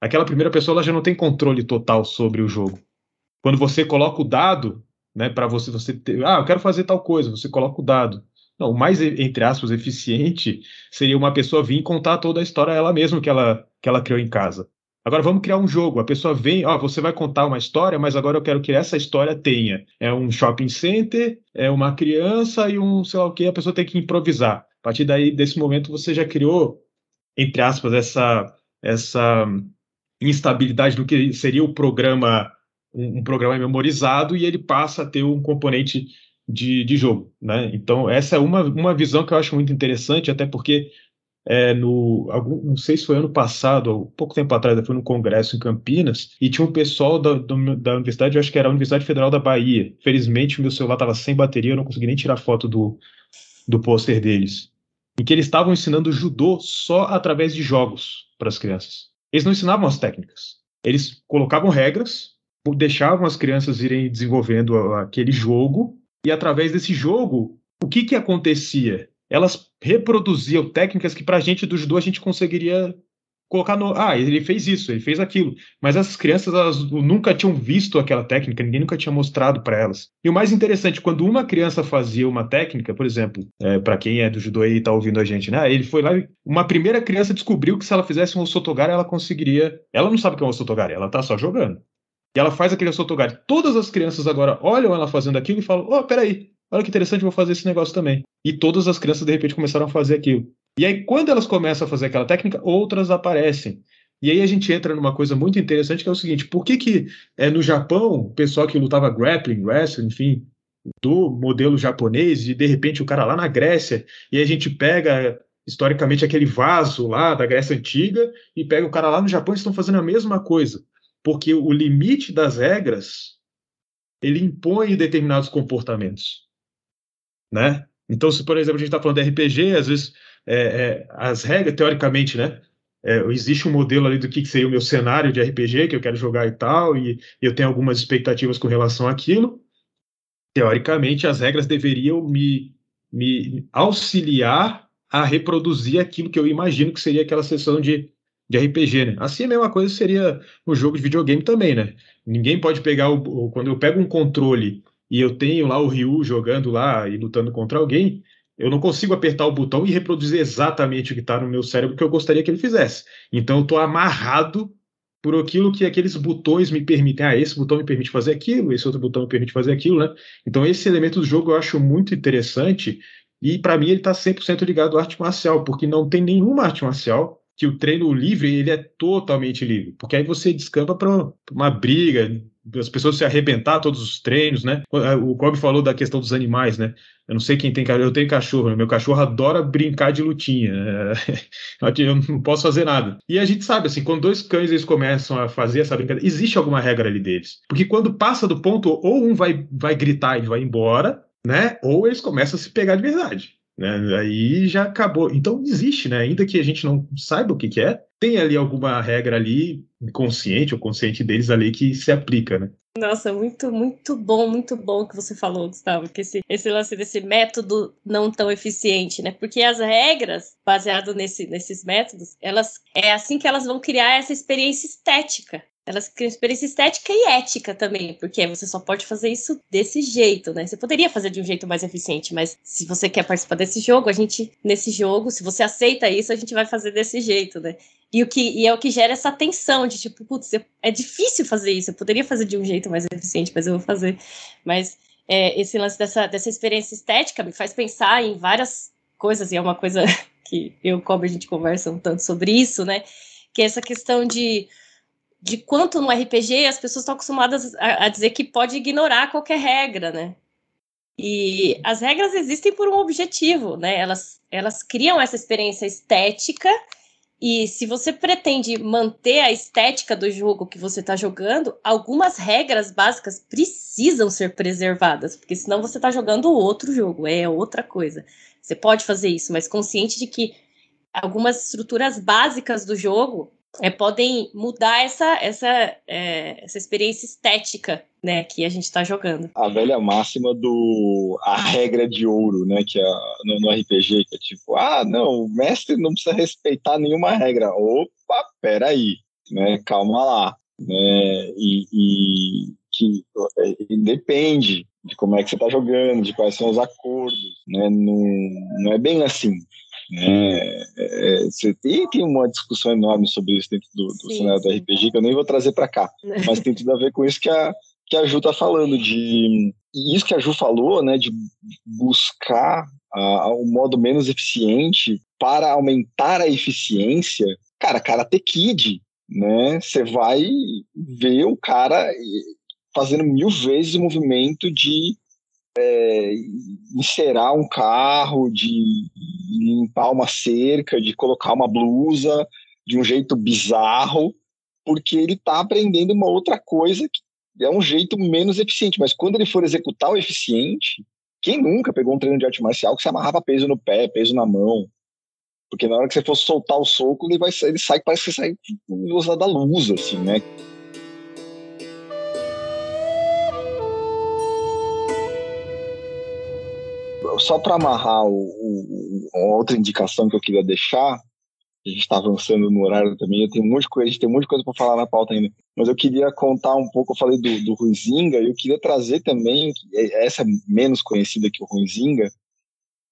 Speaker 2: aquela primeira pessoa ela já não tem controle total sobre o jogo. Quando você coloca o dado, né, para você você ter, ah, eu quero fazer tal coisa, você coloca o dado. Não, o mais entre aspas eficiente seria uma pessoa vir contar toda a história ela mesma que ela que ela criou em casa. Agora vamos criar um jogo. A pessoa vem, ó, você vai contar uma história, mas agora eu quero que essa história tenha é um shopping center, é uma criança e um sei lá o que. A pessoa tem que improvisar. A partir daí desse momento você já criou entre aspas essa essa instabilidade do que seria o programa, um, um, programa memorizado, e ele passa a ter um componente de, de jogo. Né? Então, essa é uma, uma visão que eu acho muito interessante, até porque é, no, algum, não sei se foi ano passado, pouco tempo atrás, eu fui no congresso em Campinas, e tinha um pessoal da, do, da universidade, eu acho que era a Universidade Federal da Bahia. Felizmente, o meu celular estava sem bateria, eu não consegui nem tirar foto do, do pôster deles. Em que eles estavam ensinando judô só através de jogos para as crianças. Eles não ensinavam as técnicas. Eles colocavam regras, deixavam as crianças irem desenvolvendo aquele jogo, e através desse jogo, o que, que acontecia? Elas reproduziam técnicas que, para a gente do judô, a gente conseguiria colocar no. Ah, ele fez isso, ele fez aquilo. Mas essas crianças elas nunca tinham visto aquela técnica, ninguém nunca tinha mostrado para elas. E o mais interessante, quando uma criança fazia uma técnica, por exemplo, é, para quem é do judô e está ouvindo a gente, né? Ele foi lá e uma primeira criança descobriu que se ela fizesse um osotogari, ela conseguiria. Ela não sabe o que é um osotogari, ela tá só jogando. E ela faz aquele osotogari. Todas as crianças agora olham ela fazendo aquilo e falam: Oh, peraí, olha que interessante, vou fazer esse negócio também. E todas as crianças de repente começaram a fazer aquilo. E aí, quando elas começam a fazer aquela técnica, outras aparecem. E aí a gente entra numa coisa muito interessante que é o seguinte: por que, que é, no Japão, o pessoal que lutava grappling, wrestling, enfim, do modelo japonês, e de repente o cara lá na Grécia, e a gente pega historicamente aquele vaso lá da Grécia Antiga, e pega o cara lá no Japão e estão fazendo a mesma coisa. Porque o limite das regras ele impõe determinados comportamentos. Né? Então, se por exemplo a gente está falando de RPG, às vezes é, é, as regras, teoricamente, né? É, existe um modelo ali do que seria o meu cenário de RPG que eu quero jogar e tal, e eu tenho algumas expectativas com relação àquilo. Teoricamente, as regras deveriam me, me auxiliar a reproduzir aquilo que eu imagino que seria aquela sessão de, de RPG, né? Assim, a mesma coisa seria no jogo de videogame também, né? Ninguém pode pegar o, quando eu pego um controle e eu tenho lá o Ryu jogando lá e lutando contra alguém, eu não consigo apertar o botão e reproduzir exatamente o que está no meu cérebro que eu gostaria que ele fizesse. Então eu estou amarrado por aquilo que aqueles botões me permitem. Ah, esse botão me permite fazer aquilo, esse outro botão me permite fazer aquilo, né? Então esse elemento do jogo eu acho muito interessante e para mim ele está 100% ligado à arte marcial, porque não tem nenhuma arte marcial que o treino livre ele é totalmente livre, porque aí você descampa para uma briga, as pessoas se arrebentar todos os treinos, né? O Kobe falou da questão dos animais, né? Eu não sei quem tem cachorro, eu tenho cachorro, meu cachorro adora brincar de lutinha, [LAUGHS] eu não posso fazer nada. E a gente sabe, assim, quando dois cães eles começam a fazer essa brincadeira, existe alguma regra ali deles. Porque quando passa do ponto, ou um vai, vai gritar e vai embora, né? Ou eles começam a se pegar de verdade. Né? Aí já acabou. Então existe, né? Ainda que a gente não saiba o que, que é, tem ali alguma regra ali, inconsciente ou consciente deles ali, que se aplica, né?
Speaker 3: Nossa, muito, muito bom, muito bom que você falou, Gustavo, que esse, esse lance desse método não tão eficiente, né? Porque as regras, baseado nesse, nesses métodos, elas é assim que elas vão criar essa experiência estética. Elas criam experiência estética e ética também, porque você só pode fazer isso desse jeito, né? Você poderia fazer de um jeito mais eficiente, mas se você quer participar desse jogo, a gente, nesse jogo, se você aceita isso, a gente vai fazer desse jeito, né? E, o que, e é o que gera essa tensão de tipo, putz, é difícil fazer isso, eu poderia fazer de um jeito mais eficiente, mas eu vou fazer. Mas é, esse lance dessa, dessa experiência estética me faz pensar em várias coisas, e é uma coisa [LAUGHS] que eu e o a gente conversa um tanto sobre isso, né? Que é essa questão de de quanto no RPG as pessoas estão acostumadas a, a, dizer que pode ignorar qualquer regra, né? E as regras existem por um objetivo, né? Elas, elas criam essa experiência estética E se você pretende manter a estética do jogo que você está jogando, algumas regras básicas precisam ser preservadas, porque senão você está jogando outro jogo, é outra coisa. Você pode fazer isso, mas consciente de que algumas estruturas básicas do jogo é, podem mudar essa, essa, é, essa experiência estética né, que a gente está jogando.
Speaker 4: A velha máxima do a regra de ouro, né, que é no, no, RPG, que é tipo, ah, não, o mestre não precisa respeitar nenhuma regra. Opa, peraí, né, calma lá, né, e, e que e depende de como é que você está jogando, de quais são os acordos, né, não, não é bem assim. É, é, você tem, tem uma discussão enorme sobre isso dentro do, do cenário do RPG que eu nem vou trazer para cá, [LAUGHS] mas tem tudo a ver com isso que a, que a Ju está falando, de e isso que a Ju falou, né, de buscar o um modo menos eficiente para aumentar a eficiência. Cara, Karate Kid, né? Você vai ver o cara fazendo mil vezes o movimento de é, encerar um carro, de limpar uma cerca, de colocar uma blusa de um jeito bizarro, porque ele está aprendendo uma outra coisa que é um jeito menos eficiente. Mas quando ele for executar o eficiente, quem nunca pegou um treino de arte marcial que você amarrava peso no pé, peso na mão? Porque na hora que você for soltar o soco, ele, vai, ele sai, parece que sai usando da luz, assim, né? Só para amarrar o, o, outra indicação que eu queria deixar, a gente está avançando no horário também, eu tenho de coisa, a gente tem um monte de coisa para falar na pauta ainda, mas eu queria contar um pouco, eu falei do, do Ruizinga, eu queria trazer também, é, essa é menos conhecida que o Ruizinga,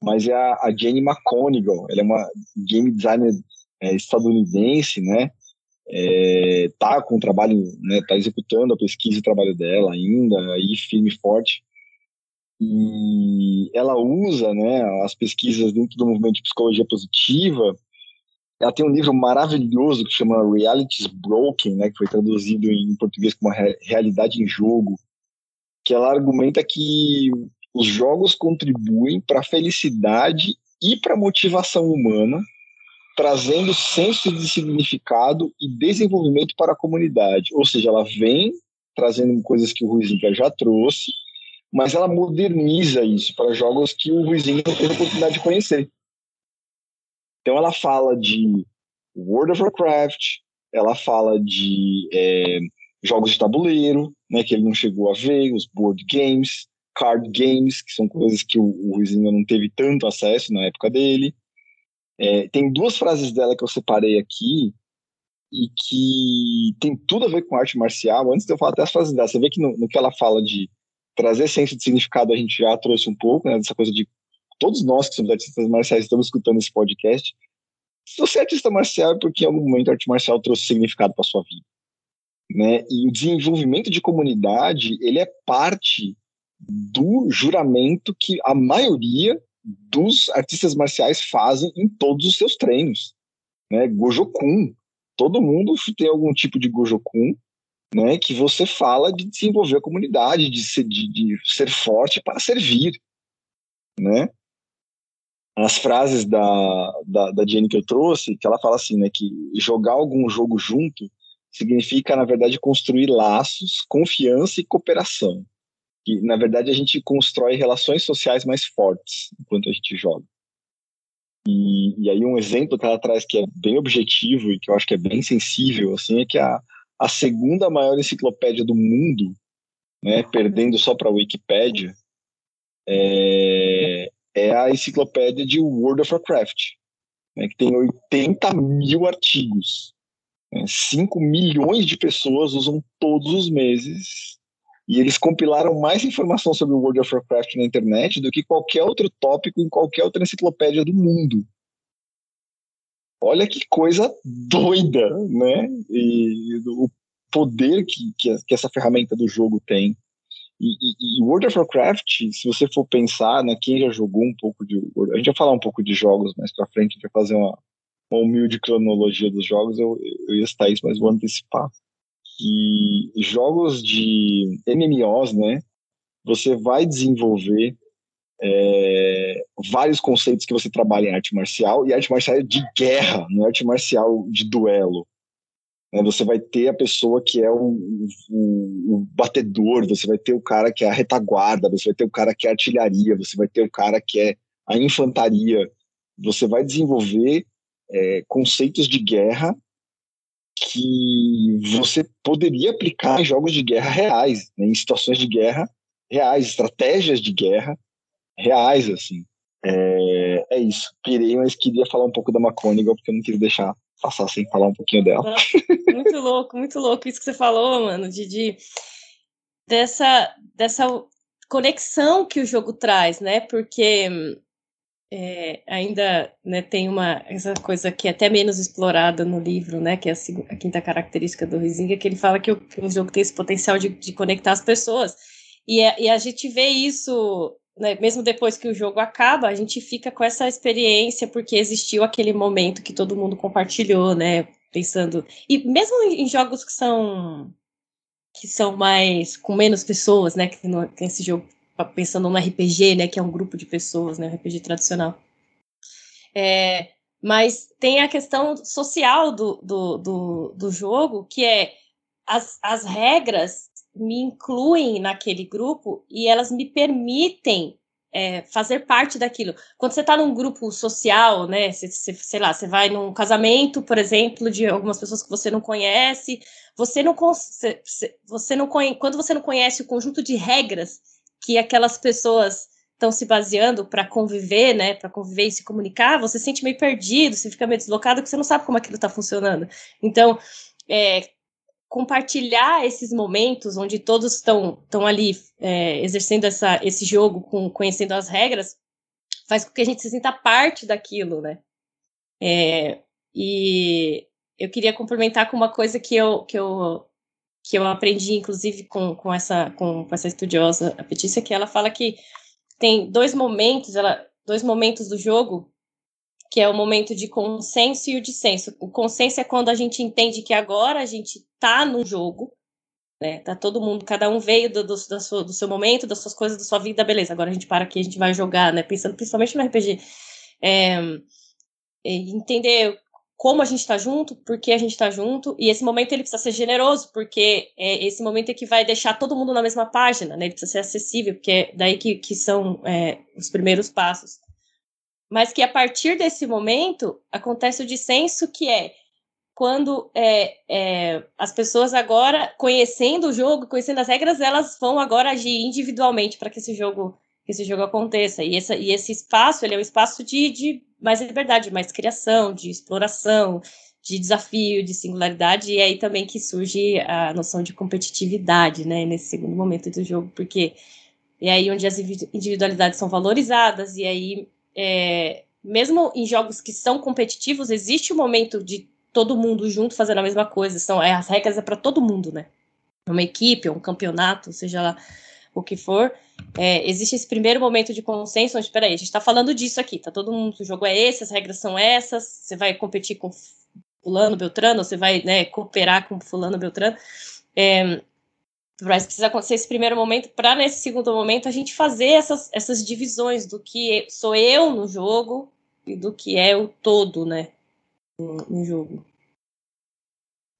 Speaker 4: mas é a, a Jenny McConigal, ela é uma game designer é, estadunidense, né, é, tá com o trabalho, né, tá executando a pesquisa e o trabalho dela ainda, aí firme e forte, e ela usa né, as pesquisas dentro do movimento de psicologia positiva. Ela tem um livro maravilhoso que chama Realities Broken, né, que foi traduzido em português como Realidade em Jogo, que ela argumenta que os jogos contribuem para a felicidade e para a motivação humana, trazendo senso de significado e desenvolvimento para a comunidade. Ou seja, ela vem trazendo coisas que o Ruizinga já trouxe, mas ela moderniza isso para jogos que o Ruizinho não teve a oportunidade de conhecer. Então ela fala de World of Warcraft, ela fala de é, jogos de tabuleiro, né, que ele não chegou a ver, os board games, card games, que são coisas que o, o Ruizinho não teve tanto acesso na época dele. É, tem duas frases dela que eu separei aqui e que tem tudo a ver com arte marcial. Antes de eu falar até as frases dela, você vê que no, no que ela fala de trazer senso de significado a gente já trouxe um pouco, né, dessa coisa de todos nós que somos artistas marciais estamos escutando esse podcast. Se você é artista marcial é porque em algum momento a arte marcial trouxe significado para sua vida, né? E o desenvolvimento de comunidade, ele é parte do juramento que a maioria dos artistas marciais fazem em todos os seus treinos, né? Gojokun, todo mundo tem algum tipo de Gojokun, né, que você fala de desenvolver a comunidade, de ser, de, de ser forte para servir, né? As frases da, da, da Jenny que eu trouxe, que ela fala assim, né, que jogar algum jogo junto significa, na verdade, construir laços, confiança e cooperação. E, na verdade, a gente constrói relações sociais mais fortes enquanto a gente joga. E, e aí um exemplo que ela traz que é bem objetivo e que eu acho que é bem sensível, assim, é que a, a segunda maior enciclopédia do mundo, né, perdendo só para a Wikipédia, é, é, a enciclopédia de World of Warcraft, né, que tem 80 mil artigos. Né, 5 milhões de pessoas usam todos os meses e eles compilaram mais informação sobre o World of Warcraft na internet do que qualquer outro tópico em qualquer outra enciclopédia do mundo. Olha que coisa doida, né? E o poder que, que, que essa ferramenta do jogo tem. E, e, e, World of Warcraft, se você for pensar, né, quem já jogou um pouco de. A gente vai falar um pouco de jogos mais pra frente, a gente vai fazer uma, uma humilde cronologia dos jogos, eu, eu ia estar isso, mas vou antecipar. E jogos de MMOs, né, você vai desenvolver é, vários conceitos que você trabalha em arte marcial, e arte marcial é de guerra, não é arte marcial de duelo. Né? Você vai ter a pessoa que é o, o, o, batedor, você vai ter o cara que é a retaguarda, você vai ter o cara que é a artilharia, você vai ter o cara que é a infantaria. Você vai desenvolver é, conceitos de guerra que você poderia aplicar em jogos de guerra reais, né? em situações de guerra reais, estratégias de guerra reais, assim. É, é isso. Pirei, mas queria falar um pouco da McConaughey, porque eu não queria deixar passar sem falar um pouquinho dela.
Speaker 3: Muito [LAUGHS] louco, muito louco isso que você falou, mano, de, de dessa, dessa conexão que o jogo traz, né? Porque é, ainda né, tem uma essa coisa que é até menos explorada no livro, né? Que é a, a quinta característica do Rizinga, que ele fala que o, que o jogo tem esse potencial de, de conectar as pessoas. E, é, e a gente vê isso né, mesmo depois que o jogo acaba, a gente fica com essa experiência porque existiu aquele momento que todo mundo compartilhou, né? Pensando. E mesmo em jogos que são que são mais com menos pessoas, né? Que no, tem esse jogo pensando no RPG, né? Que é um grupo de pessoas, né? RPG tradicional. É, mas tem a questão social do, do, do, do jogo, que é as, as regras me incluem naquele grupo e elas me permitem é, fazer parte daquilo. Quando você está num grupo social, né, sei lá, você vai num casamento, por exemplo, de algumas pessoas que você não conhece, você não, você, você não quando você não conhece o conjunto de regras que aquelas pessoas estão se baseando para conviver, né, para conviver e se comunicar, você se sente meio perdido, você fica meio deslocado, porque você não sabe como aquilo está funcionando. Então, é, compartilhar esses momentos onde todos estão ali é, exercendo essa, esse jogo, com, conhecendo as regras, faz com que a gente se sinta parte daquilo, né? É, e eu queria complementar com uma coisa que eu, que eu, que eu aprendi, inclusive, com, com, essa, com, com essa estudiosa, a Petícia, que ela fala que tem dois momentos, ela, dois momentos do jogo que é o momento de consenso e o dissenso. O consenso é quando a gente entende que agora a gente tá no jogo, né? Tá todo mundo, cada um veio do, do, do, seu, do seu momento, das suas coisas, da sua vida, beleza. Agora a gente para aqui, a gente vai jogar, né? Pensando principalmente no RPG. É, entender como a gente está junto, por que a gente está junto, e esse momento ele precisa ser generoso, porque é esse momento é que vai deixar todo mundo na mesma página, né? Ele precisa ser acessível, porque é daí que, que são é, os primeiros passos mas que a partir desse momento acontece o dissenso que é quando é, é, as pessoas agora, conhecendo o jogo, conhecendo as regras, elas vão agora agir individualmente para que esse jogo que esse jogo aconteça. E, e esse espaço ele é um espaço de, de mais liberdade, mais criação, de exploração, de desafio, de singularidade, e é aí também que surge a noção de competitividade, né, nesse segundo momento do jogo, porque é aí onde as individualidades são valorizadas, e aí é, mesmo em jogos que são competitivos, existe o um momento de todo mundo junto fazendo a mesma coisa. São, é, as regras é para todo mundo, né? Uma equipe, um campeonato, seja lá o que for. É, existe esse primeiro momento de consenso, onde, peraí, a gente está falando disso aqui, tá todo mundo, o jogo é esse, as regras são essas, você vai competir com fulano, beltrano, você vai né, cooperar com fulano, beltrano. É, mas precisa acontecer esse primeiro momento para nesse segundo momento a gente fazer essas, essas divisões do que sou eu no jogo e do que é o todo, né, no, no jogo.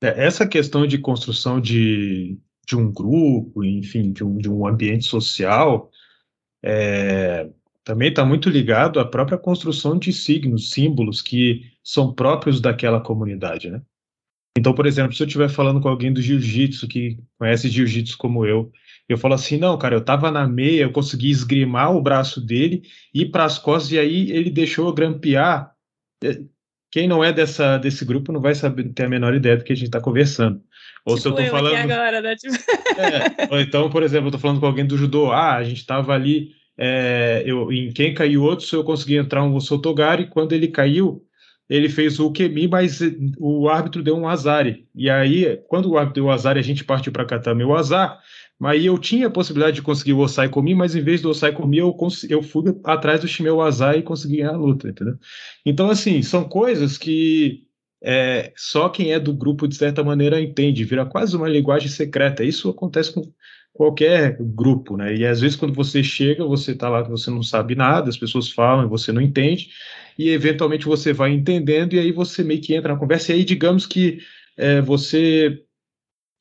Speaker 2: É, essa questão de construção de, de um grupo, enfim, de um, de um ambiente social, é, também está muito ligado à própria construção de signos, símbolos que são próprios daquela comunidade, né? Então, por exemplo, se eu estiver falando com alguém do jiu-jitsu, que conhece jiu-jitsu como eu, eu falo assim, não, cara, eu tava na meia, eu consegui esgrimar o braço dele, ir para as costas, e aí ele deixou eu grampear. É, quem não é dessa, desse grupo não vai saber, ter a menor ideia do que a gente está conversando. Ou tipo se eu tô eu falando.
Speaker 3: Agora, né? tipo...
Speaker 2: é, ou então, por exemplo, eu tô falando com alguém do judô, ah, a gente tava ali, é, eu, em quem caiu outro, se eu consegui entrar um Sotogari, quando ele caiu, ele fez o Kemi, mas o árbitro deu um azar. E aí, quando o árbitro deu o azar, a gente partiu para Katami o azar, mas eu tinha a possibilidade de conseguir o Osai Komi, mas em vez do Osai Komi, eu, eu fui atrás do Shimeu Azar e consegui ganhar a luta, entendeu? Então, assim, são coisas que é, só quem é do grupo, de certa maneira, entende, vira quase uma linguagem secreta. Isso acontece com qualquer grupo, né? E às vezes, quando você chega, você está lá, você não sabe nada, as pessoas falam e você não entende, e eventualmente você vai entendendo, e aí você meio que entra na conversa, e aí, digamos que é, você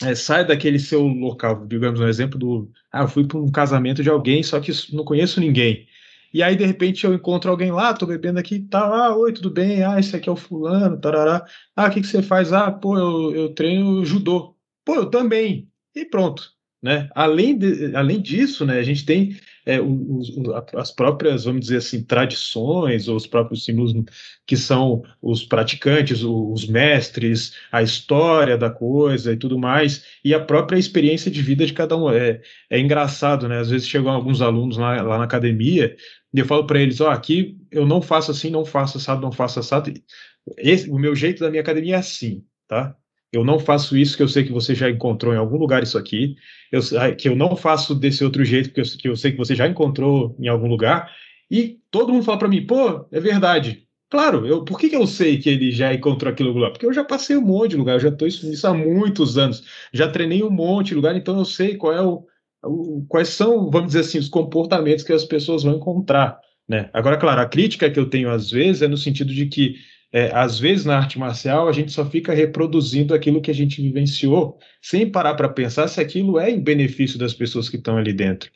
Speaker 2: é, sai daquele seu local, digamos um exemplo do, ah, eu fui para um casamento de alguém, só que não conheço ninguém. E aí, de repente, eu encontro alguém lá, tô bebendo aqui, tá, ah, oi, tudo bem? Ah, esse aqui é o fulano, tarará. Ah, o que, que você faz? Ah, pô, eu, eu treino judô. Pô, eu também. E pronto, né? Além, de, além disso, né, a gente tem é, os, as próprias, vamos dizer assim, tradições, ou os próprios símbolos que são os praticantes, os mestres, a história da coisa e tudo mais, e a própria experiência de vida de cada um. É, é engraçado, né? Às vezes chegam alguns alunos lá, lá na academia e eu falo para eles: ó, oh, aqui eu não faço assim, não faço assado, não faço assado. Esse, o meu jeito da minha academia é assim, tá? Eu não faço isso, que eu sei que você já encontrou em algum lugar isso aqui. Eu, que eu não faço desse outro jeito, que eu, que eu sei que você já encontrou em algum lugar. E todo mundo fala para mim, pô, é verdade. Claro, eu, por que, que eu sei que ele já encontrou aquele lugar? Porque eu já passei um monte de lugar, eu já estou nisso há muitos anos, já treinei um monte de lugar, então eu sei qual é o, o, quais são, vamos dizer assim, os comportamentos que as pessoas vão encontrar. Né? Agora, claro, a crítica que eu tenho às vezes é no sentido de que é, às vezes na arte marcial a gente só fica reproduzindo aquilo que a gente vivenciou, sem parar para pensar se aquilo é em benefício das pessoas que estão ali dentro.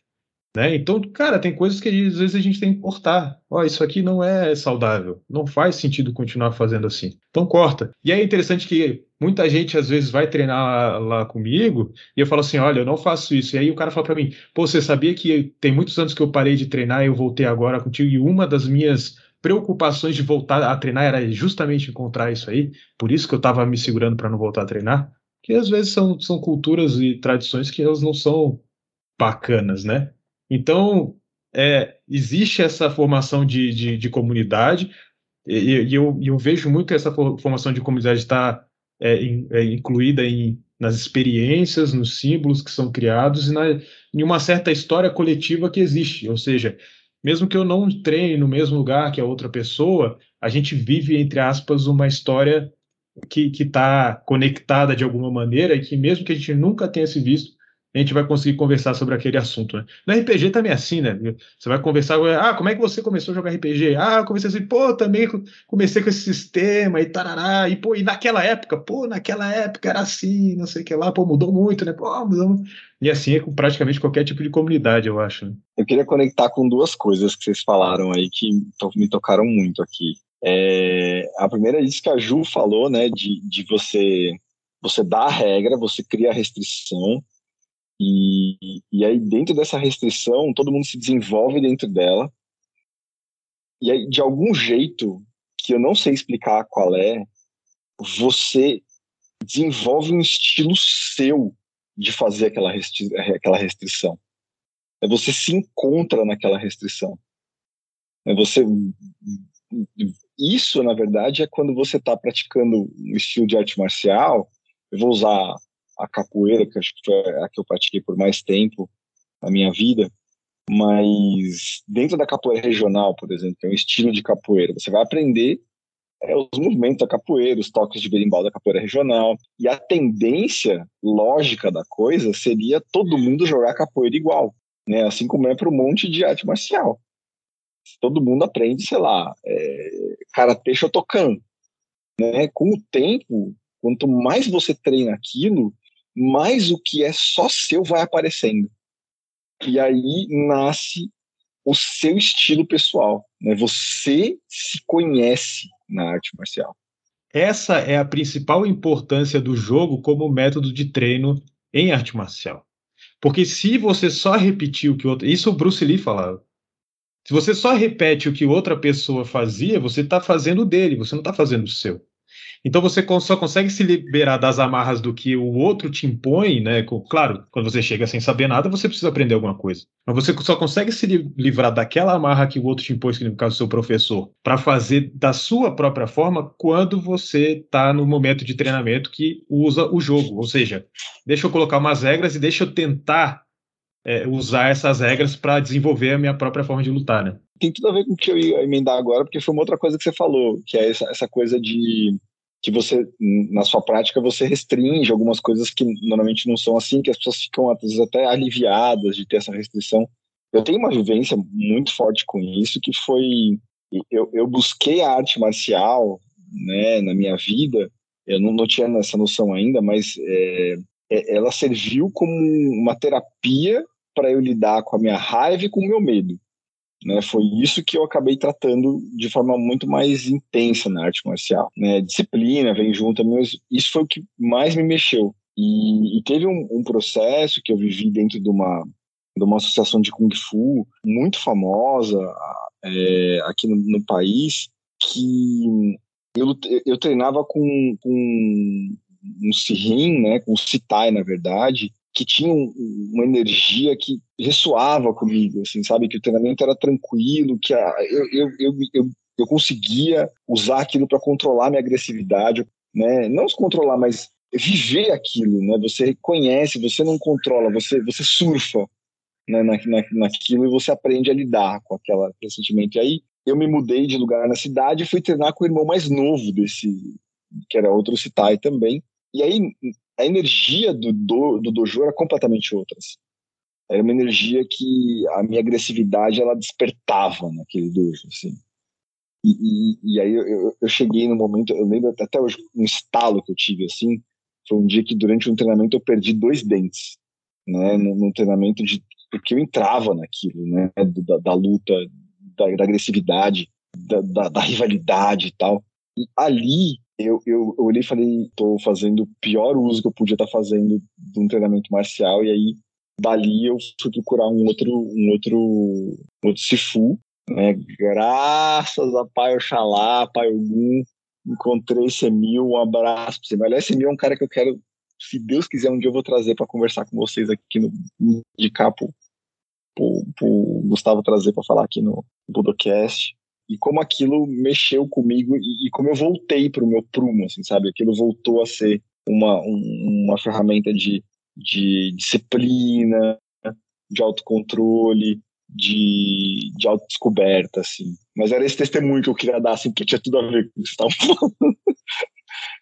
Speaker 2: Né? Então, cara, tem coisas que às vezes a gente tem que cortar. Ó, isso aqui não é saudável, não faz sentido continuar fazendo assim. Então corta. E é interessante que muita gente às vezes vai treinar lá, comigo e eu falo assim, olha, eu não faço isso. E aí o cara fala para mim, pô, você sabia que tem muitos anos que eu parei de treinar e eu voltei agora contigo e uma das minhas preocupações de voltar a treinar era justamente encontrar isso aí, por isso que eu estava me segurando para não voltar a treinar, que às vezes são, são culturas e tradições que elas não são bacanas, né? Então, é, existe essa formação de, de, de comunidade, e, e eu, eu, vejo muito que essa formação de comunidade está é, é, incluída em, nas experiências, nos símbolos que são criados e na, em uma certa história coletiva que existe, ou seja, mesmo que eu não treine no mesmo lugar que a outra pessoa, a gente vive, entre aspas, uma história que está conectada de alguma maneira e que, mesmo que a gente nunca tenha se visto, a gente vai conseguir conversar sobre aquele assunto. Né? No RPG também é assim, né? Você vai conversar, ah, como é que você começou a jogar RPG? Ah, eu comecei assim, pô, também comecei com esse sistema e tarará, e pô, e naquela época, pô, naquela época era assim, não sei o que lá, pô, mudou muito, né? Pô, mudou. E assim é com praticamente qualquer tipo de comunidade, eu acho. Né?
Speaker 4: Eu queria conectar com duas coisas que vocês falaram aí que me tocaram muito aqui. É, a primeira é isso que a Ju falou, né, de, de você você dá a regra, você cria a restrição, e, e aí, dentro dessa restrição, todo mundo se desenvolve dentro dela. E aí, de algum jeito, que eu não sei explicar qual é, você desenvolve um estilo seu de fazer aquela, restri aquela restrição. É você se encontra naquela restrição. É você isso na verdade é quando você está praticando um estilo de arte marcial. Eu vou usar a capoeira, que acho que foi a que eu pratiquei por mais tempo na minha vida, mas dentro da capoeira regional, por exemplo, que é um estilo de capoeira, você vai aprender é, os movimentos da capoeira, os toques de berimbau da capoeira regional, e a tendência lógica da coisa seria todo mundo jogar capoeira igual, né? assim como é para um monte de arte marcial. Todo mundo aprende, sei lá, é, karatê shotokan. Né? Com o tempo, quanto mais você treina aquilo, mais o que é só seu vai aparecendo. E aí nasce o seu estilo pessoal. Né? Você se conhece na arte marcial.
Speaker 2: Essa é a principal importância do jogo como método de treino em arte marcial. Porque se você só repetir o que outro. Isso o Bruce Lee falava. Se você só repete o que outra pessoa fazia, você está fazendo dele, você não está fazendo o seu. Então você só consegue se liberar das amarras do que o outro te impõe, né? Claro, quando você chega sem saber nada, você precisa aprender alguma coisa. Mas você só consegue se livrar daquela amarra que o outro te impôs, que no caso seu professor, para fazer da sua própria forma quando você está no momento de treinamento que usa o jogo. Ou seja, deixa eu colocar umas regras e deixa eu tentar é, usar essas regras para desenvolver a minha própria forma de lutar, né?
Speaker 4: Tem tudo a ver com o que eu ia emendar agora, porque foi uma outra coisa que você falou, que é essa, essa coisa de que você, na sua prática, você restringe algumas coisas que normalmente não são assim, que as pessoas ficam às vezes até aliviadas de ter essa restrição. Eu tenho uma vivência muito forte com isso, que foi eu, eu busquei a arte marcial, né, na minha vida. Eu não, não tinha essa noção ainda, mas é, é, ela serviu como uma terapia para eu lidar com a minha raiva e com o meu medo. Né, foi isso que eu acabei tratando de forma muito mais intensa na arte marcial. Né? Disciplina vem junto, mas isso foi o que mais me mexeu. E, e teve um, um, processo que eu vivi dentro de uma, de uma associação de Kung Fu muito famosa é, aqui no, no, país, que eu, eu treinava com, com um Sirin, né, com um Sitai, na verdade, que tinha uma energia que ressoava comigo, assim, sabe? Que o treinamento era tranquilo, que a, eu, eu, eu, eu, eu conseguia usar aquilo para controlar minha agressividade, né? Não se controlar, mas viver aquilo, né? Você conhece, você não controla, você, você surfa né, na, na, naquilo e você aprende a lidar com aquela, aquele sentimento. E aí eu me mudei de lugar na cidade e fui treinar com o irmão mais novo desse, que era outro Citai também. E aí a energia do, do, do dojo era completamente outra. Assim. Era uma energia que a minha agressividade ela despertava naquele dojo, assim. E, e, e aí eu, eu, cheguei no momento, eu lembro até hoje um estalo que eu tive assim, foi um dia que durante um treinamento eu perdi dois dentes, né, num, treinamento de porque eu entrava naquilo, né, da, da luta, da, da agressividade, da, da, da, rivalidade e tal. E ali eu, eu, eu olhei e falei, tô fazendo o pior uso que eu podia estar tá fazendo de um treinamento marcial, e aí dali eu fui procurar um outro, um outro, um outro Sifu, né? Graças a Pai Oxalá, Pai Ogum, encontrei esse Emil, um abraço pra você. Mas esse Emil é um cara que eu quero, se Deus quiser, um dia eu vou trazer para conversar com vocês aqui no de capo pro, pro Gustavo trazer para falar aqui no Budocast e como aquilo mexeu comigo e, e como eu voltei para o meu prumo, assim, sabe? Aquilo voltou a ser uma, um, uma ferramenta de, de disciplina, de autocontrole, de, de autodescoberta, assim. Mas era esse testemunho que eu queria dar, assim, porque tinha tudo a ver com o que você estava falando. [LAUGHS]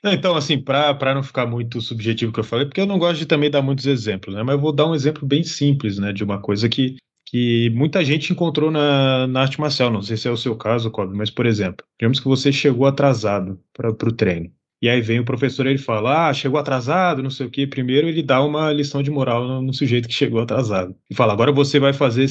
Speaker 2: Então, assim, para não ficar muito subjetivo que eu falei, porque eu não gosto de também dar muitos exemplos, né? Mas eu vou dar um exemplo bem simples, né? De uma coisa que que muita gente encontrou na, na arte marcial. Não sei se é o seu caso, Kobe, mas, por exemplo, digamos que você chegou atrasado para o treino. E aí vem o professor ele fala: Ah, chegou atrasado, não sei o quê. Primeiro ele dá uma lição de moral no, no sujeito que chegou atrasado. E fala: agora você vai fazer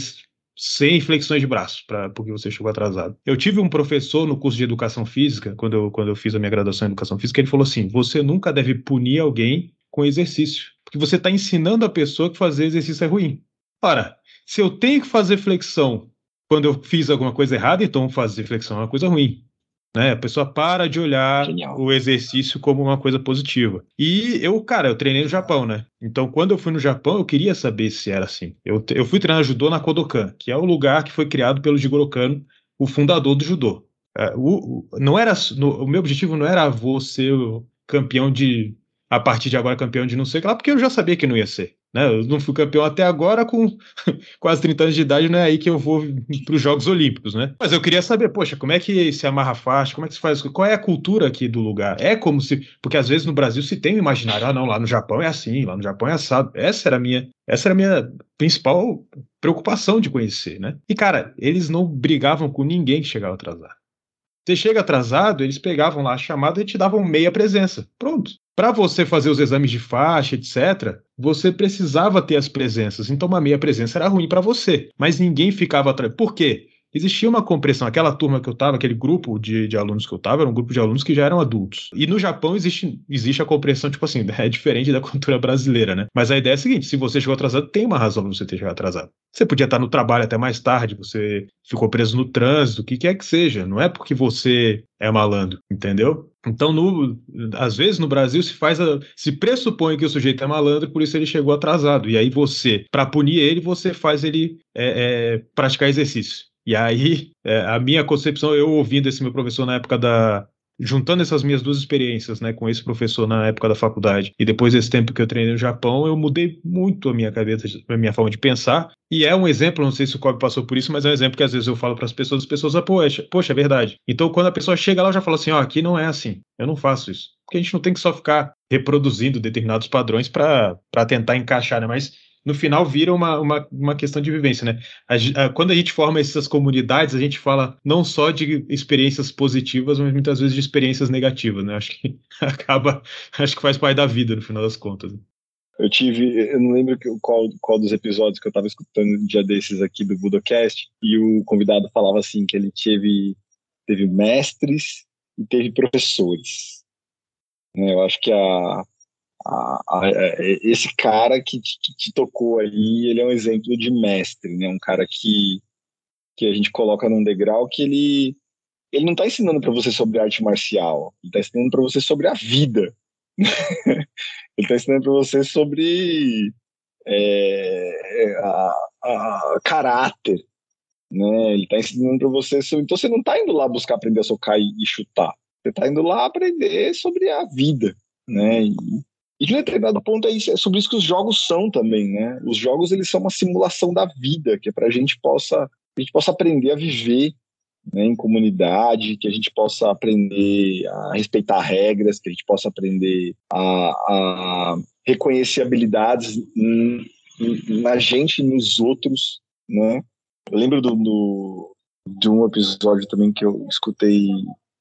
Speaker 2: 100 flexões de braço, pra, porque você chegou atrasado. Eu tive um professor no curso de educação física, quando eu, quando eu fiz a minha graduação em educação física, ele falou assim: você nunca deve punir alguém com exercício, porque você está ensinando a pessoa que fazer exercício é ruim. Ora, se eu tenho que fazer flexão quando eu fiz alguma coisa errada, então fazer flexão é uma coisa ruim. Né? A pessoa para de olhar Genial. o exercício como uma coisa positiva. E eu, cara, eu treinei no Japão, né? Então, quando eu fui no Japão, eu queria saber se era assim. Eu, eu fui treinar judô na Kodokan, que é o lugar que foi criado pelo Jigoro Kano, o fundador do judô. É, o, o, não era, no, o meu objetivo não era vou ser campeão de a partir de agora campeão de não sei o que lá, porque eu já sabia que não ia ser. Né? Eu não fui campeão até agora, com [LAUGHS] quase 30 anos de idade, não é aí que eu vou para os Jogos Olímpicos, né? Mas eu queria saber, poxa, como é que se amarra faixa, como é que se faz, qual é a cultura aqui do lugar? É como se, porque às vezes no Brasil se tem um imaginário, ah, não, lá no Japão é assim, lá no Japão é assado. Essa era a minha, essa era a minha principal preocupação de conhecer, né? E cara, eles não brigavam com ninguém que chegava atrasado. Você chega atrasado, eles pegavam lá a chamada e te davam meia presença. Pronto. Para você fazer os exames de faixa, etc., você precisava ter as presenças. Então, uma meia presença era ruim para você. Mas ninguém ficava atrás. Por quê? existia uma compressão. Aquela turma que eu estava, aquele grupo de, de alunos que eu estava, era um grupo de alunos que já eram adultos. E no Japão existe, existe a compressão, tipo assim, [LAUGHS] é diferente da cultura brasileira, né? Mas a ideia é a seguinte: se você chegou atrasado, tem uma razão para você ter chegado atrasado. Você podia estar no trabalho até mais tarde, você ficou preso no trânsito, o que quer que seja. Não é porque você é malandro, entendeu? Então, no, às vezes no Brasil se faz a, se pressupõe que o sujeito é malandro, por isso ele chegou atrasado. E aí você, para punir ele, você faz ele é, é, praticar exercício. E aí, é, a minha concepção, eu ouvindo esse meu professor na época da, juntando essas minhas duas experiências, né, com esse professor na época da faculdade e depois esse tempo que eu treinei no Japão, eu mudei muito a minha cabeça, a minha forma de pensar. E é um exemplo, não sei se o Kobe passou por isso, mas é um exemplo que às vezes eu falo para as pessoas, as pessoas, ah, poxa, poxa, é verdade. Então quando a pessoa chega lá, eu já falo assim, ó, oh, aqui não é assim. Eu não faço isso. Porque a gente não tem que só ficar reproduzindo determinados padrões para tentar encaixar, né? Mas no final vira uma, uma, uma questão de vivência, né? A, a, quando a gente forma essas comunidades, a gente fala não só de experiências positivas, mas muitas vezes de experiências negativas, né? Acho que [LAUGHS] acaba, acho que faz parte da vida no final das contas. Né?
Speaker 4: Eu tive, eu não lembro qual, qual dos episódios que eu estava escutando um dia desses aqui do Budocast, e o convidado falava assim que ele teve, teve mestres e teve professores. Né? Eu acho que a, a, a, é, esse cara que te, te, tocou aí, ele é um exemplo de mestre, né? Um cara que, que a gente coloca num degrau que ele, ele não está ensinando para você sobre arte marcial, ele está ensinando para você sobre a vida. [LAUGHS] ele está ensinando para você sobre é, a, a, caráter, né? Ele está ensinando para você. Então você não está indo lá buscar aprender a socar e, e chutar. Você está indo lá aprender sobre a vida, né? E, e de um determinado ponto é, isso, é sobre isso que os jogos são também, né? Os jogos eles são uma simulação da vida, que é para a gente possa a gente possa aprender a viver né, em comunidade, que a gente possa aprender a respeitar regras, que a gente possa aprender a, a reconhecer habilidades na gente e nos outros, né? Eu lembro do, do, de um episódio também que eu escutei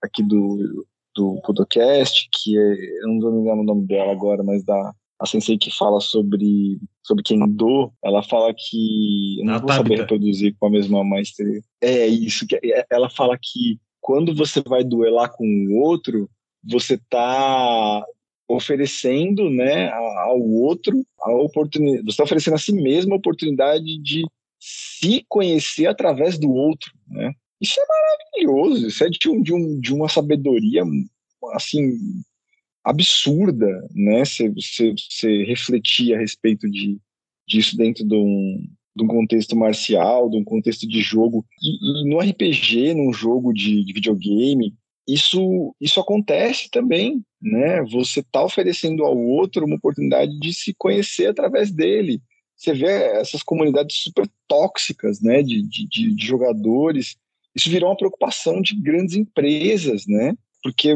Speaker 4: aqui do do podcast, que é, eu não vou lembrar o nome dela agora, mas da a sensei que fala sobre sobre Kendo, ela fala que eu não Na vou saber reproduzir com a mesma maestria. É isso que é, ela fala que quando você vai duelar com o outro, você está oferecendo, né, ao outro a oportunidade, você está oferecendo a si mesmo a oportunidade de se conhecer através do outro, né? Isso é maravilhoso, isso é de, um, de, um, de uma sabedoria, assim, absurda, né? Você refletir a respeito de, disso dentro de um, de um contexto marcial, de um contexto de jogo. E, e no RPG, num jogo de, de, videogame, isso, isso acontece também, né? Você está oferecendo ao outro uma oportunidade de se conhecer através dele. Você vê essas comunidades super tóxicas, né? De, de, de jogadores isso virou uma preocupação de grandes empresas, né? Porque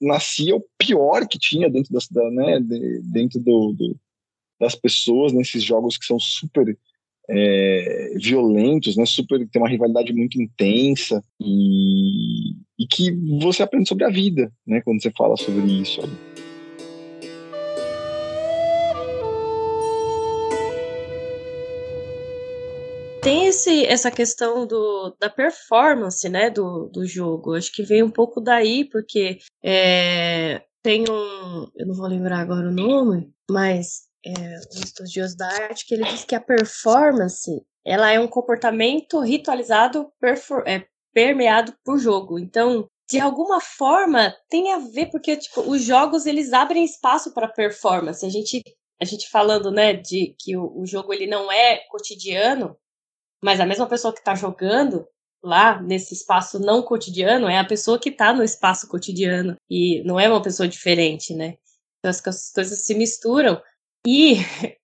Speaker 4: nascia o pior que tinha dentro, da, né, dentro do, do, das pessoas nesses jogos que são super é, violentos, né? Super tem uma rivalidade muito intensa e, e que você aprende sobre a vida, né? Quando você fala sobre isso.
Speaker 3: Tem esse, essa questão do, da performance, né, do, do jogo. Acho que vem um pouco daí, porque é, tem um. Eu não vou lembrar agora o nome, mas é, um estudioso da arte que ele diz que a performance ela é um comportamento ritualizado é, permeado por jogo. Então, de alguma forma, tem a ver, porque tipo, os jogos eles abrem espaço para performance. A gente, a gente falando né, de que o, o jogo ele não é cotidiano, mas a mesma pessoa que está jogando lá nesse espaço não cotidiano é a pessoa que está no espaço cotidiano. E não é uma pessoa diferente, né? Então as coisas se misturam. E [LAUGHS]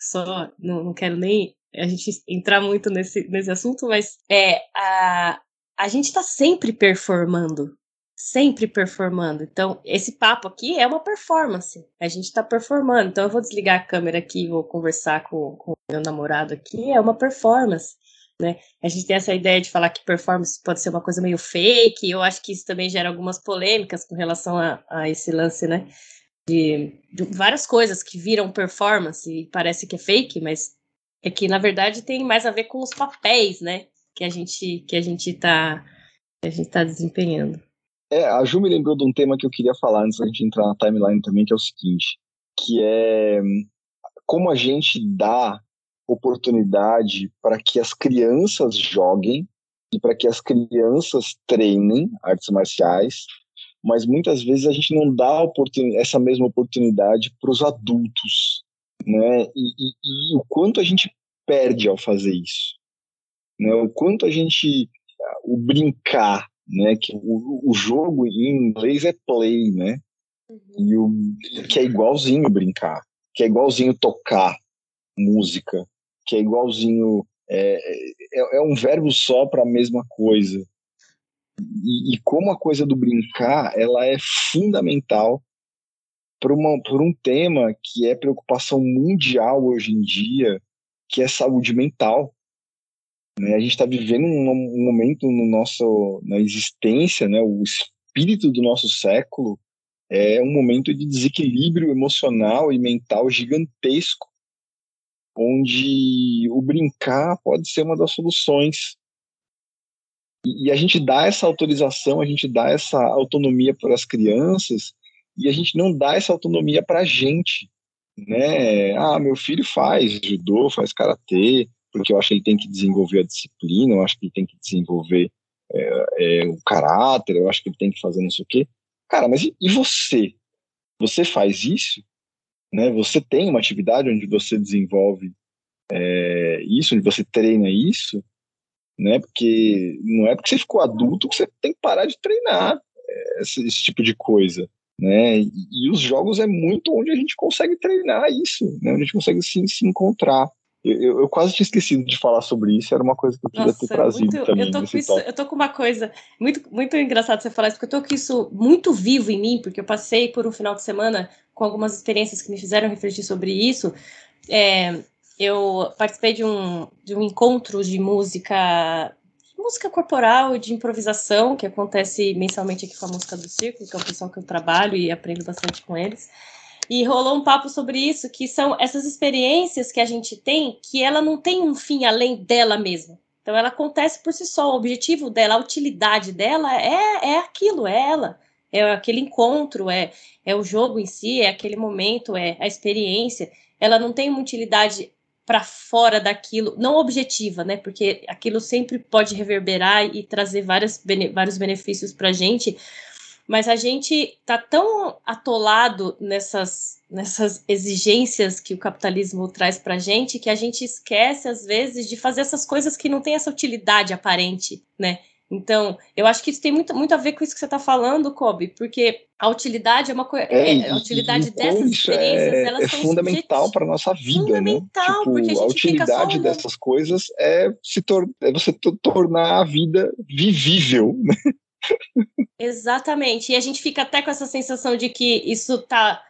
Speaker 3: só não, não quero nem a gente entrar muito nesse, nesse assunto, mas é a, a gente está sempre performando, sempre performando. Então, esse papo aqui é uma performance. A gente está performando. Então, eu vou desligar a câmera aqui e vou conversar com, o meu namorado aqui. É uma performance. Né? A gente tem essa ideia de falar que performance pode ser uma coisa meio fake. Eu acho que isso também gera algumas polêmicas com relação a, a esse lance, né? De, de várias coisas que viram performance e parece que é fake, mas é que na verdade tem mais a ver com os papéis, né? Que a gente que a gente está a gente tá desempenhando.
Speaker 4: É, a Ju me lembrou de um tema que eu queria falar antes da gente entrar na timeline também, que é o seguinte, que é como a gente dá oportunidade para que as crianças joguem e para que as crianças treinem artes marciais, mas muitas vezes a gente não dá essa mesma oportunidade para os adultos, né? E, e, e, o quanto a gente perde ao fazer isso, né? O quanto a gente o brincar, né? Que o, o jogo em inglês é play, né? E o que é igualzinho brincar, que é igualzinho tocar música, que é igualzinho é, é, é um verbo só para a mesma coisa. E, e, como a coisa do brincar, ela é fundamental por, uma, por um tema que é preocupação mundial hoje em dia, que é saúde mental. Né? A gente está vivendo um, momento no nosso, na existência, né? o espírito do nosso século é um momento de desequilíbrio emocional e mental gigantesco, onde o brincar pode ser uma das soluções. E, e a gente dá essa autorização, a gente dá essa autonomia para as crianças e a gente não dá essa autonomia para a gente, né? Ah, meu filho faz judô, faz karatê, porque eu acho que ele tem que desenvolver a disciplina, eu acho que ele tem que desenvolver é, é, o caráter, eu acho que ele tem que fazer não sei o quê. Cara, mas e, e você? Você faz isso? Né? Você tem uma atividade onde você desenvolve é, isso, onde você treina isso, né? Porque não é porque você ficou adulto que você tem que parar de treinar é, esse, esse tipo de coisa né? E, e, os jogos é muito onde a gente consegue treinar isso, né? Onde a gente consegue se, se encontrar. Eu, eu, quase tinha esquecido de falar sobre isso, era uma coisa que eu queria Nossa, ter trazido
Speaker 3: muito,
Speaker 4: também.
Speaker 3: Eu tô, com isso, eu tô com uma coisa muito, muito engraçado você falar isso, porque eu tô com isso muito vivo em mim, porque eu passei por um final de semana com algumas experiências que me fizeram refletir sobre isso. É, eu participei de um, de um encontro de música música corporal e de improvisação, que acontece mensalmente aqui com a música do circo, que é o pessoal que eu trabalho e aprendo bastante com eles. E rolou um papo sobre isso, que são essas experiências que a gente tem, que ela não tem um fim além dela mesma. Então ela acontece por si só, o objetivo dela, a utilidade dela é, é aquilo, é ela. É aquele encontro, é, é o jogo em si, é aquele momento, é a experiência. Ela não tem uma utilidade para fora daquilo, não objetiva, né? Porque aquilo sempre pode reverberar e trazer várias, vários benefícios para a gente, mas a gente tá tão atolado nessas, nessas exigências que o capitalismo traz para a gente que a gente esquece às vezes de fazer essas coisas que não têm essa utilidade aparente, né? Então, eu acho que isso tem muito, muito a ver com isso que você está falando, Kobe, porque a utilidade é uma coisa. É, é, a utilidade então, dessas experiências
Speaker 4: é, elas é
Speaker 3: são
Speaker 4: fundamental para a nossa vida. Né? Fundamental, né? tipo, porque a, a utilidade dessas coisas é, se tor é você tornar a vida vivível. Né?
Speaker 3: Exatamente. E a gente fica até com essa sensação de que isso está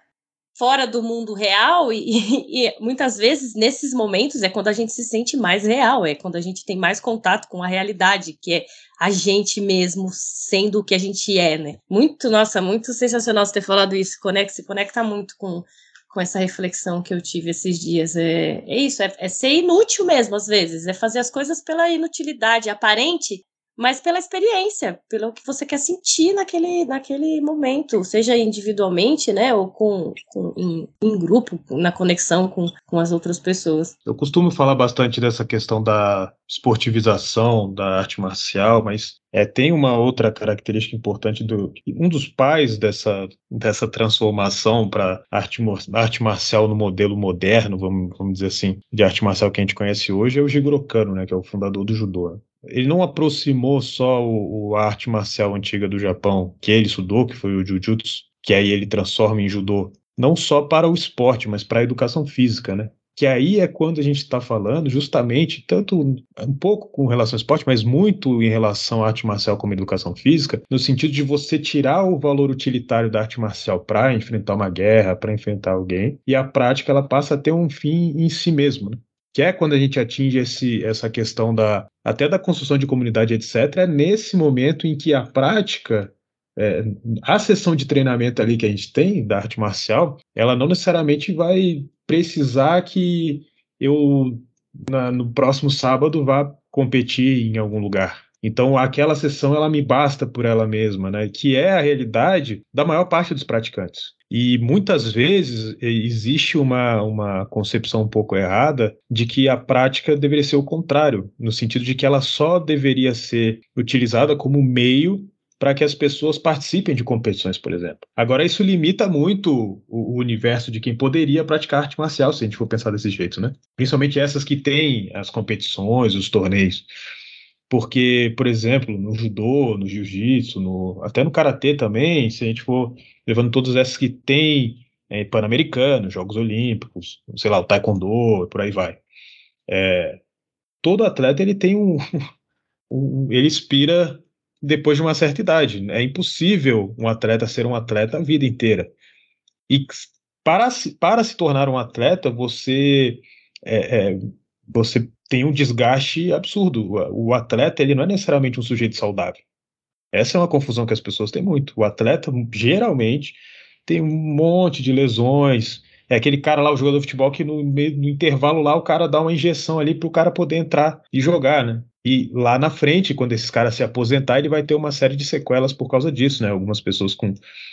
Speaker 3: fora do mundo real e, e, muitas vezes nesses momentos é quando a gente se sente mais real, é quando a gente tem mais contato com a realidade, que é a gente mesmo sendo o que a gente é, né? Muito, nossa, muito sensacional você ter falado isso, conecta, se conecta muito com, com essa reflexão que eu tive esses dias. É, é isso, é, é ser inútil mesmo, às vezes, é fazer as coisas pela inutilidade aparente, mas pela experiência, pelo que você quer sentir naquele, naquele momento, seja individualmente, né, ou com, com em, em, grupo, na conexão com, com as outras pessoas.
Speaker 2: Eu costumo falar bastante dessa questão da esportivização da arte marcial, mas é, tem uma outra característica importante do um dos pais dessa, dessa transformação para arte, arte marcial no modelo moderno, vamos, vamos dizer assim, de arte marcial que a gente conhece hoje, é o Jigoro Kano, né, que é o fundador do judô ele não aproximou só o, o, a arte marcial antiga do Japão, que ele estudou, que foi o Jujutsu, que aí ele transforma em judô, não só para o esporte, mas para a educação física, né? Que aí é quando a gente está falando justamente, tanto um pouco com relação ao esporte, mas muito em relação à arte marcial como educação física, no sentido de você tirar o valor utilitário da arte marcial para enfrentar uma guerra, para enfrentar alguém, e a prática ela passa a ter um fim em si mesmo. Né? Que é quando a gente atinge esse, essa questão da até da construção de comunidade, etc., é nesse momento em que a prática, é, a sessão de treinamento ali que a gente tem da arte marcial, ela não necessariamente vai precisar que eu na, no próximo sábado vá competir em algum lugar. Então, aquela sessão ela me basta por ela mesma, né? Que é a realidade da maior parte dos praticantes. E muitas vezes existe uma, uma concepção um pouco errada de que a prática deveria ser o contrário, no sentido de que ela só deveria ser utilizada como meio para que as pessoas participem de competições, por exemplo. Agora, isso limita muito o, o, universo de quem poderia praticar arte marcial, se a gente for pensar desse jeito, né? Principalmente essas que têm as competições, os torneios porque, por exemplo, no judô, no jiu-jitsu, até no karatê também, se a gente for levando todos esses que tem é, pan-americano, Jogos Olímpicos, sei lá, o taekwondo, por aí vai. É, todo atleta ele tem [LAUGHS] um, um, ele expira depois de uma certa idade. É impossível um atleta ser um atleta a vida inteira. E para, para se tornar um atleta, você é, é, você tem um desgaste absurdo. O, atleta ele não é necessariamente um sujeito saudável. Essa é uma confusão que as pessoas têm muito. O atleta geralmente tem um monte de lesões. É aquele cara lá, o jogador de futebol, que no, no intervalo lá o cara dá uma injeção ali para o cara poder entrar e jogar, né? E lá na frente, quando esses caras se aposentar, ele vai ter uma série de sequelas por causa disso, né? Algumas pessoas com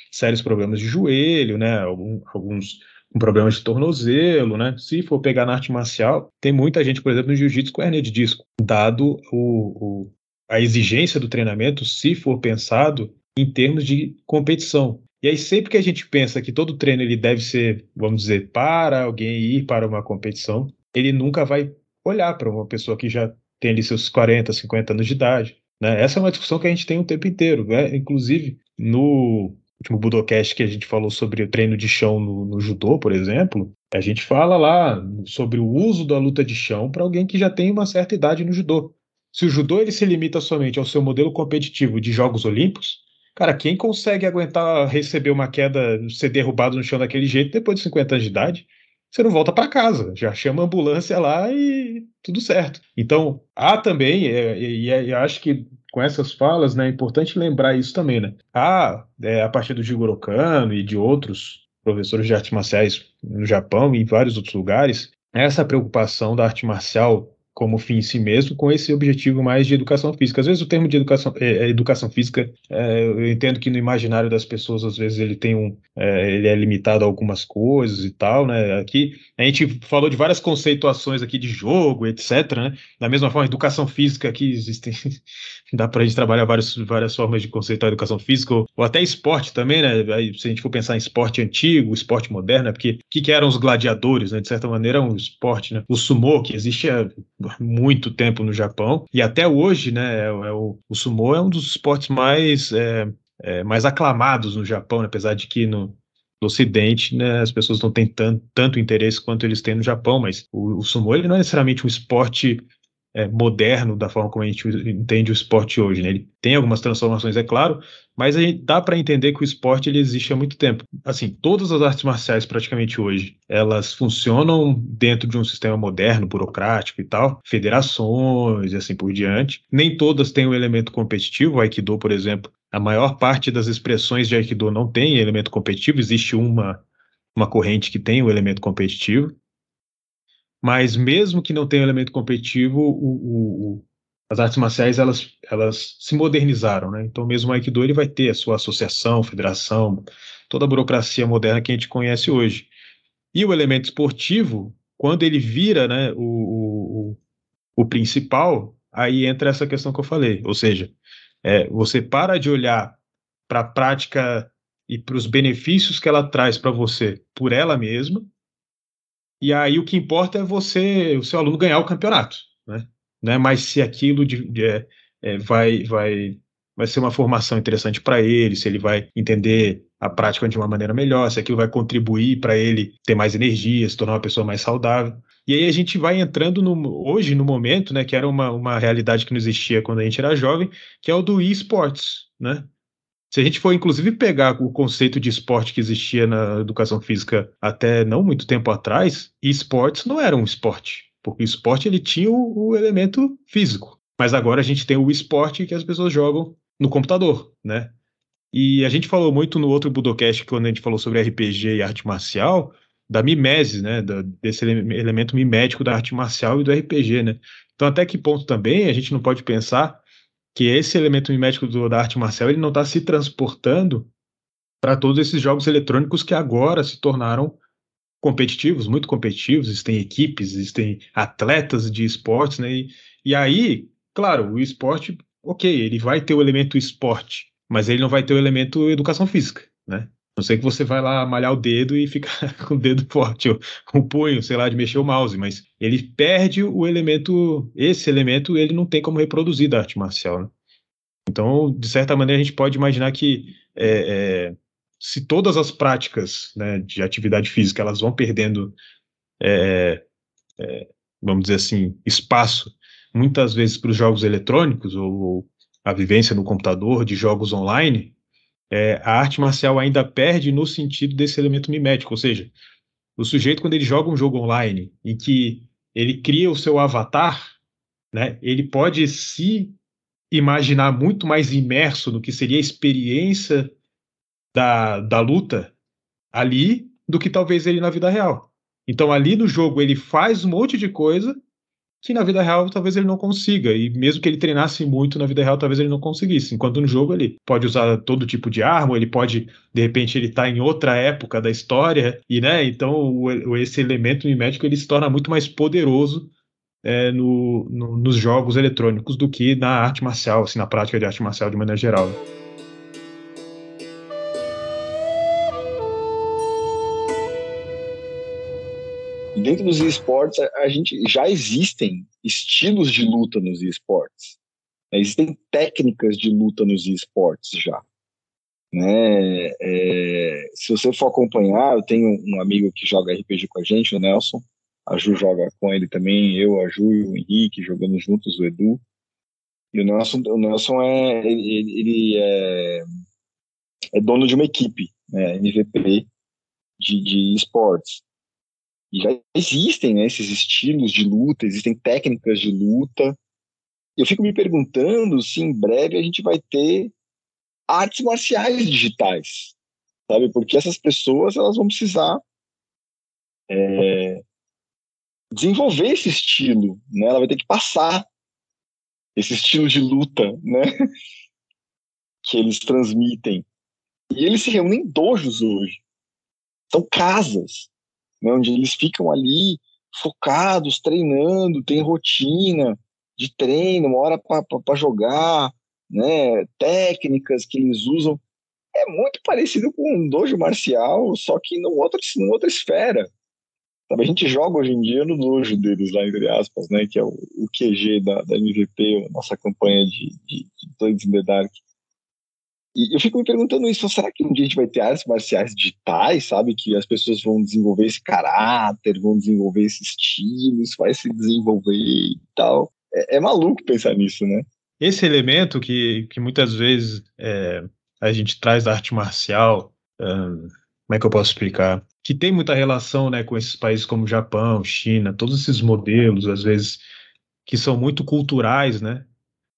Speaker 2: sérios problemas de joelho, né? alguns com problemas de tornozelo, né? Se for pegar na arte marcial, tem muita gente, por exemplo, no jiu-jitsu com hernia de disco, dado o, o, a exigência do treinamento, se for pensado em termos de competição. E aí, sempre que a gente pensa que todo treino ele deve ser, vamos dizer, para alguém ir para uma competição, ele nunca vai olhar para uma pessoa que já tem ali seus 40, 50 anos de idade. Né? Essa é uma discussão que a gente tem o tempo inteiro. Né? Inclusive, no último Budocast que a gente falou sobre o treino de chão no, no judô, por exemplo, a gente fala lá sobre o uso da luta de chão para alguém que já tem uma certa idade no judô. Se o judô ele se limita somente ao seu modelo competitivo de Jogos Olímpicos, Cara, quem consegue aguentar receber uma queda, ser derrubado no chão daquele jeito depois de 50 anos de idade, você não volta para casa, já chama a ambulância lá e tudo certo. Então, há também, e, e, e acho que com essas falas, né, é importante lembrar isso também, né? Há, é, a partir do Jigoro Kano e de outros professores de artes marciais no Japão e em vários outros lugares, essa preocupação da arte marcial como fim em si mesmo, com esse objetivo mais de educação física. Às vezes o termo de educação, é, é, educação física, é, eu entendo que no imaginário das pessoas, às vezes ele tem um, é, ele é limitado a algumas coisas e tal, né? Aqui a gente falou de várias conceituações aqui de jogo, etc, né? Da mesma forma, educação física que existem, [LAUGHS] dá para a gente trabalhar várias, várias formas de conceituar educação física, ou, ou, até esporte também, né? Se a gente for pensar em esporte antigo, esporte moderno, é porque o que, que eram os gladiadores, né? De certa maneira, é um esporte, né? O sumo, que existe há muito tempo no Japão, e até hoje, né, é, é o, o sumo é um dos esportes mais, é, é, mais aclamados no Japão, né, apesar de que no, no Ocidente, né, as pessoas não têm tanto, tanto interesse quanto eles têm no Japão, mas o, o sumo ele não é necessariamente um esporte é, moderno da forma como a gente entende o esporte hoje. Né? Ele tem algumas transformações, é claro, mas a gente dá para entender que o esporte ele existe há muito tempo. Assim, todas as artes marciais praticamente hoje, elas funcionam dentro de um sistema moderno, burocrático e tal, federações e assim por diante. Nem todas têm o um elemento competitivo. O Aikido, por exemplo, a maior parte das expressões de Aikido não tem elemento competitivo. Existe uma uma corrente que tem o elemento competitivo, mas mesmo que não tenha elemento competitivo, o, o, as artes marciais elas, elas se modernizaram, né? Então mesmo o Aikido ele vai ter a sua associação, federação, toda a burocracia moderna que a gente conhece hoje. E o elemento esportivo, quando ele vira, né, o, o, o principal, aí entra essa questão que eu falei, ou seja, é, você para de olhar para a prática e para os benefícios que ela traz para você por ela mesma e aí o que importa é você, o seu aluno ganhar o campeonato, né? Não é mais se aquilo de, de, é, vai, vai, vai ser uma formação interessante para ele, se ele vai entender a prática de uma maneira melhor, se aquilo vai contribuir para ele ter mais energia, se tornar uma pessoa mais saudável. E aí a gente vai entrando no, hoje no momento, né, que era uma, uma realidade que não existia quando a gente era jovem, que é o do esports, né? Se a gente for, inclusive, pegar o conceito de esporte que existia na educação física até não muito tempo atrás, esportes não era um esporte, porque o esporte ele tinha o, o elemento físico. Mas agora a gente tem o esporte que as pessoas jogam no computador, né? E a gente falou muito no outro Budocast, quando a gente falou sobre RPG e arte marcial, da mimese, né? Da, desse elemento mimético da arte marcial e do RPG, né? Então, até que ponto também a gente não pode pensar que esse elemento mimético do, da arte marcial ele não está se transportando para todos esses jogos eletrônicos que agora se tornaram competitivos, muito competitivos, existem equipes, existem atletas de esportes, né? E, e aí, claro, o esporte, ok, ele vai ter o elemento esporte, mas ele não vai ter o elemento educação física, né? não sei que você vai lá malhar o dedo e fica [LAUGHS] com o dedo forte, ou o punho, sei lá, de mexer o mouse, mas ele perde o elemento, esse elemento ele não tem como reproduzir da arte marcial, né? Então, de certa maneira, a gente pode imaginar que é, é, se todas as práticas né, de atividade física elas vão perdendo, é, é vamos dizer assim, espaço, muitas vezes para os jogos eletrônicos ou, ou a vivência no computador de jogos online, é, a arte marcial ainda perde no sentido desse elemento mimético, ou seja, o sujeito quando ele joga um jogo online em que ele cria o seu avatar, né, ele pode se imaginar muito mais imerso no que seria a experiência da, da luta ali do que talvez ele na vida real. Então ali no jogo ele faz um monte de coisa que na vida real talvez ele não consiga. E mesmo que ele treinasse muito na vida real, talvez ele não conseguisse. Enquanto no jogo ele pode usar todo tipo de arma, ele pode, de repente, ele tá em outra época da história, e né, então esse elemento mimético ele se torna muito mais poderoso é, no, no, nos jogos eletrônicos do que na arte marcial, assim, na prática de arte marcial de maneira geral.
Speaker 4: Dentro dos esportes, a gente já existem estilos de luta nos esportes. Né? Existem técnicas de luta nos esportes já. Né? É, se você for acompanhar, eu tenho um amigo que joga RPG com a gente, o Nelson. A Ju joga com ele também, eu, a Ju e o Henrique, jogamos juntos, o Edu. E o Nelson, o Nelson é, ele, ele é, é dono de uma equipe, né, MVP de, de esportes. E já existem né, esses estilos de luta, existem técnicas de luta. Eu fico me perguntando se em breve a gente vai ter artes marciais digitais, sabe? Porque essas pessoas elas vão precisar é, desenvolver esse estilo, né? Ela vai ter que passar esse estilo de luta, né? [LAUGHS] que eles transmitem. E eles se reúnem em dojos hoje. São casas né, onde eles ficam ali focados, treinando, tem rotina de treino, uma hora para jogar, né, técnicas que eles usam. É muito parecido com um dojo marcial, só que num outro, numa outra esfera. A gente joga hoje em dia no dojo deles, lá entre aspas, né, que é o, o QG da, da MVP, nossa campanha de, de, de the Dark. E eu fico me perguntando isso, será que um dia a gente vai ter artes marciais digitais, sabe? Que as pessoas vão desenvolver esse caráter, vão desenvolver esse estilo, isso vai se desenvolver e tal. É, é maluco pensar nisso, né?
Speaker 2: Esse elemento que, que muitas vezes é, a gente traz da arte marcial, como é que eu posso explicar? Que tem muita relação né, com esses países como Japão, China, todos esses modelos, às vezes, que são muito culturais, né?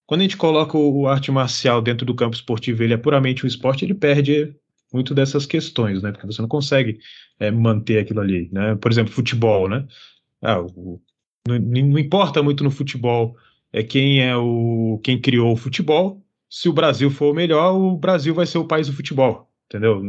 Speaker 2: Quando a gente coloca o arte marcial dentro do campo esportivo, ele é puramente um esporte, ele perde muito dessas questões, né? Porque você não consegue é, manter aquilo ali, né? Por exemplo, futebol, né? Ah, o, não, não, importa muito no futebol é quem é o quem criou o futebol. Se o Brasil for o melhor, o Brasil vai ser o país do futebol, entendeu?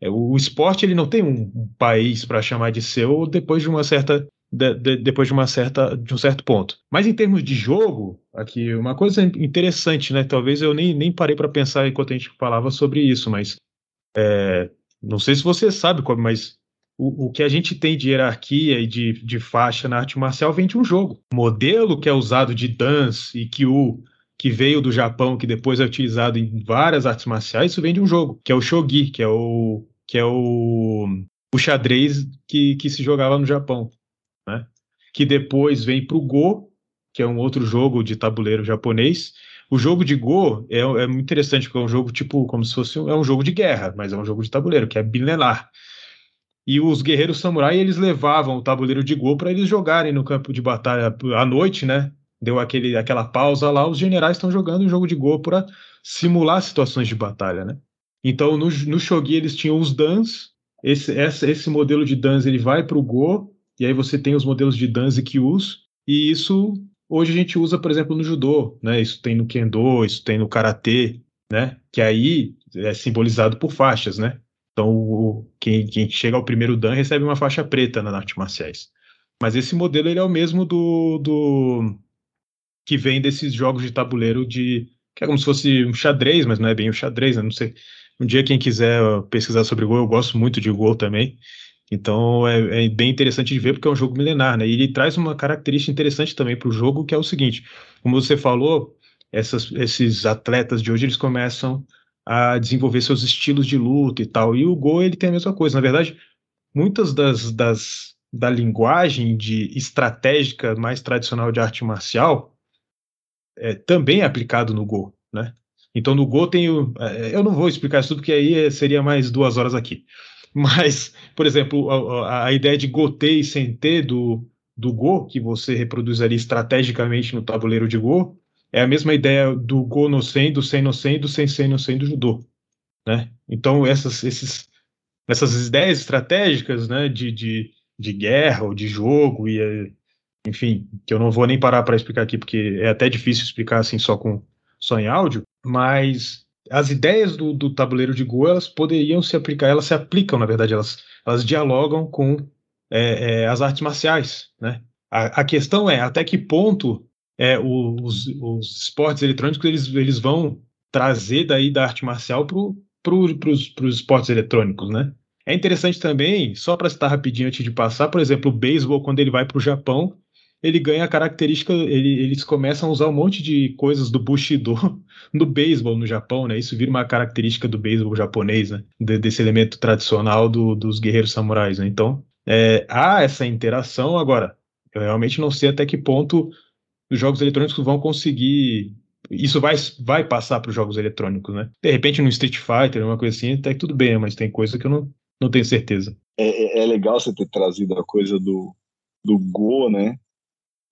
Speaker 2: É, o esporte ele não tem um, um país para chamar de seu depois de uma certa de, de, depois de uma certa de um certo ponto. Mas em termos de jogo, aqui uma coisa interessante, né? Talvez eu nem, nem parei para pensar enquanto a gente falava sobre isso, mas é, não sei se você sabe, mas o, o, que a gente tem de hierarquia e de, de faixa na arte marcial vem de um jogo. O modelo que é usado de dance e kyu que veio do Japão, que depois é utilizado em várias artes marciais, isso vem de um jogo, que é o shogi, que é o que é o, o xadrez que, que se jogava no Japão? Que depois vem para o Go, que é um outro jogo de tabuleiro japonês. O jogo de Go é, é muito interessante, porque é um jogo tipo, como se fosse é um jogo de guerra, mas é um jogo de tabuleiro, que é bilenar. E os guerreiros samurai, eles levavam o tabuleiro de Go para eles jogarem no campo de batalha à noite, né? Deu aquele, aquela pausa lá, os generais estão jogando um jogo de Go para simular situações de batalha, né? Então, no, no Shogi, eles tinham os dans, esse, esse, esse modelo de dans ele vai para o Go, e aí você tem os modelos de dans e kyus, e isso hoje a gente usa, por exemplo, no judô, né? Isso tem no kendo, isso tem no karatê, né? Que aí é simbolizado por faixas, né? Então, o, quem, quem, chega ao primeiro dan recebe uma faixa preta na arte marciais. Mas esse modelo ele é o mesmo do, do que vem desses jogos de tabuleiro de que é como se fosse um xadrez, mas não é bem um xadrez, né? não sei Um dia, quem quiser pesquisar sobre Go, eu gosto muito de Go também. Então é, é, bem interessante de ver porque é um jogo milenar, né? E ele traz uma característica interessante também para o jogo, que é o seguinte: como você falou, essas, esses atletas de hoje eles começam a desenvolver seus estilos de luta e tal. E o Go ele tem a mesma coisa. Na verdade, muitas das, das da linguagem de estratégica mais tradicional de arte marcial é, também é aplicado no Go, né? Então no Go tem o, é, eu não vou explicar isso tudo porque aí seria mais duas horas aqui. Mas, por exemplo, a, a ideia de gotei sem ter do, do Go, que você reproduz ali estrategicamente no tabuleiro de Go, é a mesma ideia do Go no Sen, do Sen no Sen, do Sensei no Sen do Judô. Né? Então, essas, esses, essas ideias estratégicas né, de, de, de guerra ou de jogo, e enfim, que eu não vou nem parar para explicar aqui, porque é até difícil explicar assim só, com, só em áudio, mas as ideias do, do, tabuleiro de Go elas poderiam se aplicar, elas se aplicam, na verdade, elas, elas dialogam com é, é, as artes marciais. Né? A, a, questão é até que ponto é, os, os, esportes eletrônicos eles, eles vão trazer daí da arte marcial para pro, os esportes eletrônicos. Né? É interessante também, só para citar rapidinho antes de passar, por exemplo, o beisebol, quando ele vai para o Japão, ele ganha a característica, ele, eles começam a usar um monte de coisas do Bushido no [LAUGHS] beisebol no Japão, né? Isso vira uma característica do beisebol japonês, né? De, desse elemento tradicional do, dos guerreiros samurais, né? Então, é, há essa interação. Agora, eu realmente não sei até que ponto os jogos eletrônicos vão conseguir. Isso vai, vai passar para os jogos eletrônicos, né? De repente, no Street Fighter, uma coisa assim, até que tudo bem, mas tem coisa que eu não, não tenho certeza.
Speaker 4: É, é, é legal você ter trazido a coisa do, do Go, né?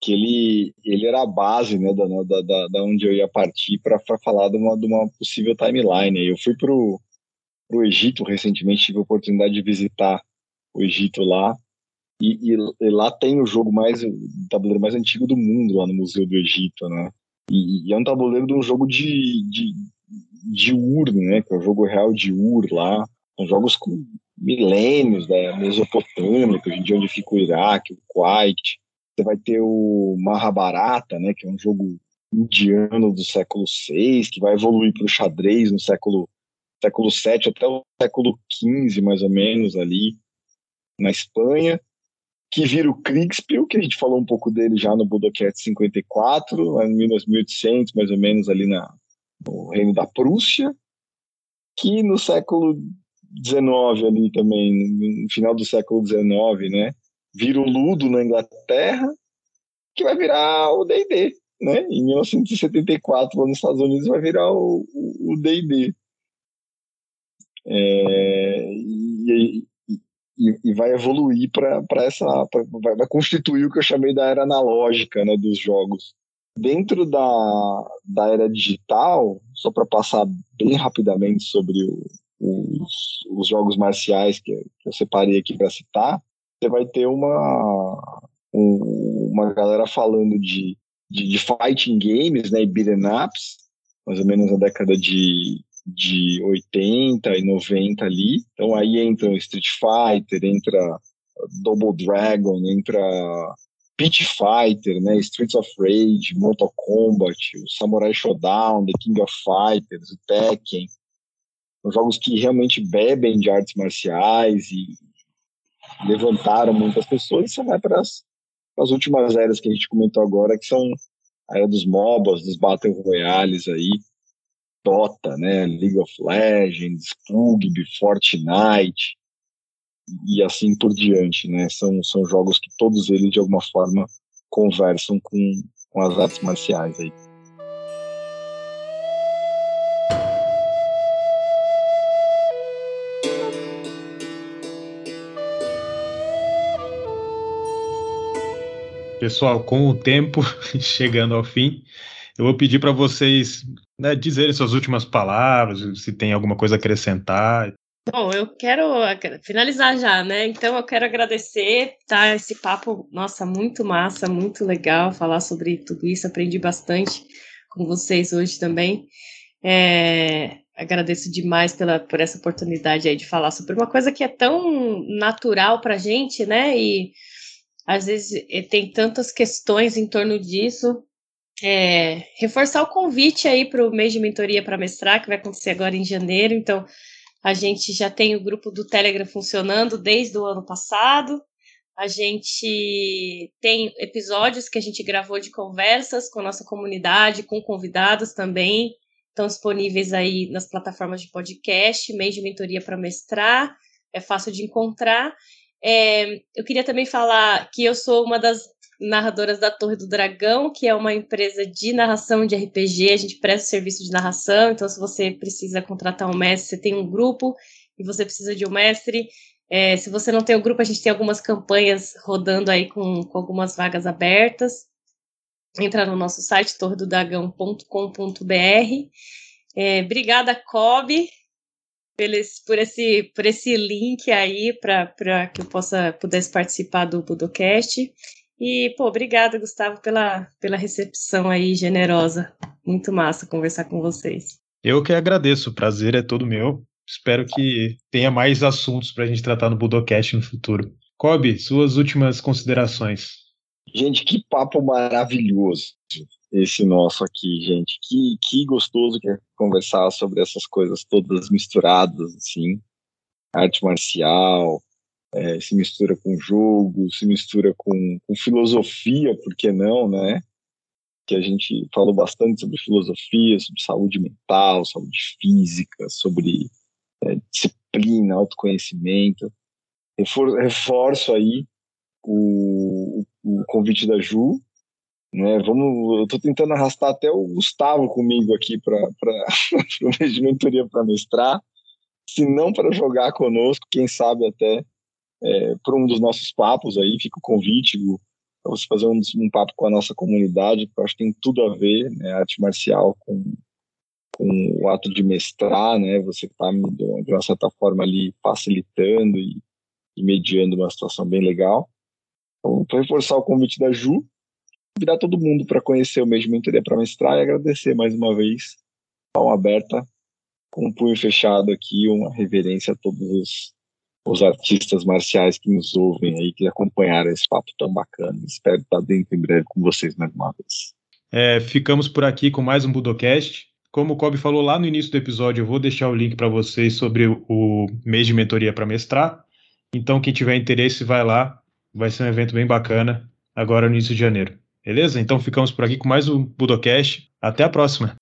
Speaker 4: Que ele, ele era a base né, da, da, da onde eu ia partir para falar de uma, de uma possível timeline. Eu fui para o Egito recentemente, tive a oportunidade de visitar o Egito lá, e, e, e, lá tem o jogo mais, o tabuleiro mais antigo do mundo, lá no Museu do Egito, né? E, e é um tabuleiro de um jogo de, de, de Ur, né? Que é o jogo real de Ur lá. São jogos com milênios da Mesopotâmia, que hoje em dia onde fica o Iraque, o Kuwait. Você vai ter o Mahabharata, né, que é um jogo indiano do século VI, que vai evoluir para o xadrez no século século VII até o século XV, mais ou menos, ali na Espanha, que vira o Kriegspiel, que a gente falou um pouco dele já no Budapest 54, em 1800, mais ou menos, ali na, no Reino da Prússia, que no século XIX ali também, no final do século XIX, né, vira o Ludo na Inglaterra, que vai virar o D&D, né? Em 1974, lá nos Estados Unidos, vai virar o D&D. É, e, e, e, vai evoluir para essa, pra, vai, vai, constituir o que eu chamei da era analógica, né, dos jogos. Dentro da, da era digital, só para passar bem rapidamente sobre o, os, os jogos marciais que, que eu separei aqui para citar, você vai ter uma, um, uma galera falando de, de, de, fighting games, né, e beat'em ups, mais ou menos na década de, de 80 e 90 ali. Então aí entra Street Fighter, entra Double Dragon, entra Pit Fighter, né, Streets of Rage, Mortal Kombat, o Samurai Showdown, The King of Fighters, o Tekken. Jogos que realmente bebem de artes marciais e, levantaram muitas pessoas, e você vai para as últimas eras que a gente comentou agora, que são a era dos MOBAs, dos Battle Royales aí, Dota, né, League of Legends, PUBG, Fortnite e assim por diante, né? São, são jogos que todos eles de alguma forma conversam com, com as artes marciais aí.
Speaker 2: Pessoal, com o tempo [LAUGHS] chegando ao fim, eu vou pedir para vocês né, dizerem suas últimas palavras, se tem alguma coisa a acrescentar.
Speaker 3: Bom, eu quero finalizar já, né? Então eu quero agradecer, tá? Esse papo, nossa, muito massa, muito legal falar sobre tudo isso. Aprendi bastante com vocês hoje também. É, agradeço demais pela, por essa oportunidade aí de falar sobre uma coisa que é tão natural para gente, né? E às vezes eh, tem tantas questões em torno disso. É, reforçar o convite aí para o mês de mentoria para mestrar, que vai acontecer agora em janeiro. Então, A gente já tem o grupo do Telegram funcionando desde o ano passado. A gente tem episódios que a gente gravou de conversas com a nossa comunidade, com convidados também. Estão disponíveis aí nas plataformas de podcast, mês de mentoria para mestrar, é fácil de encontrar. É, eu queria também falar que eu sou uma das narradoras da Torre do Dragão, que é uma empresa de narração de RPG. A gente presta serviço de narração, então se você precisa contratar um mestre, você tem um grupo e você precisa de um mestre. É, se você não tem o um grupo, a gente tem algumas campanhas rodando aí com, com algumas vagas abertas. Entra no nosso site torredodagão.com.br. É, obrigada, Kobe, por esse, por esse, por esse link aí para que eu possa pudesse participar do Budocast. E, pô, obrigada, Gustavo, pela, pela recepção aí generosa. Muito massa conversar com vocês.
Speaker 2: Eu que agradeço, o prazer é todo meu. Espero que tenha mais assuntos para a gente tratar no Budocast no futuro. Kobe, suas últimas considerações.
Speaker 4: Gente, que papo maravilhoso esse nosso aqui, gente. Que, que gostoso que é conversar sobre essas coisas todas misturadas, assim. Arte marcial, é, se mistura com jogo, se mistura com, com filosofia, por que não, né? Que a gente falou bastante sobre filosofia, sobre saúde mental, saúde física, sobre é, disciplina, autoconhecimento. Refor reforço aí o, o, convite da Ju, né? Vamos, eu estou tentando arrastar até o Gustavo comigo aqui para o mês de mentoria para mestrar, se não para jogar conosco, quem sabe até é, para um dos nossos papos aí, fica o convite para você fazer um, um, papo com a nossa comunidade, que acho que tem tudo a ver, né, arte marcial com, com o ato de mestrar, né, você está de uma certa forma ali facilitando e, e mediando uma situação bem legal. Então, para reforçar o convite da Ju, convidar todo mundo para conhecer o de mentoria para mestrar e agradecer mais uma vez, palma aberta, com um punho fechado aqui, uma reverência a todos os os artistas marciais que nos ouvem aí, que acompanharam esse papo tão bacana. Espero estar dentro em breve com vocês mais uma vez.
Speaker 2: É, ficamos por aqui com mais um Budocast. Como o Kobe falou lá no início do episódio, eu vou deixar o link para vocês sobre o, o mês de mentoria para mestrar. Então, quem tiver interesse, vai lá. Vai ser um evento bem bacana, agora no início de janeiro. Beleza? Então, ficamos por aqui com mais um Budocast. Até a próxima!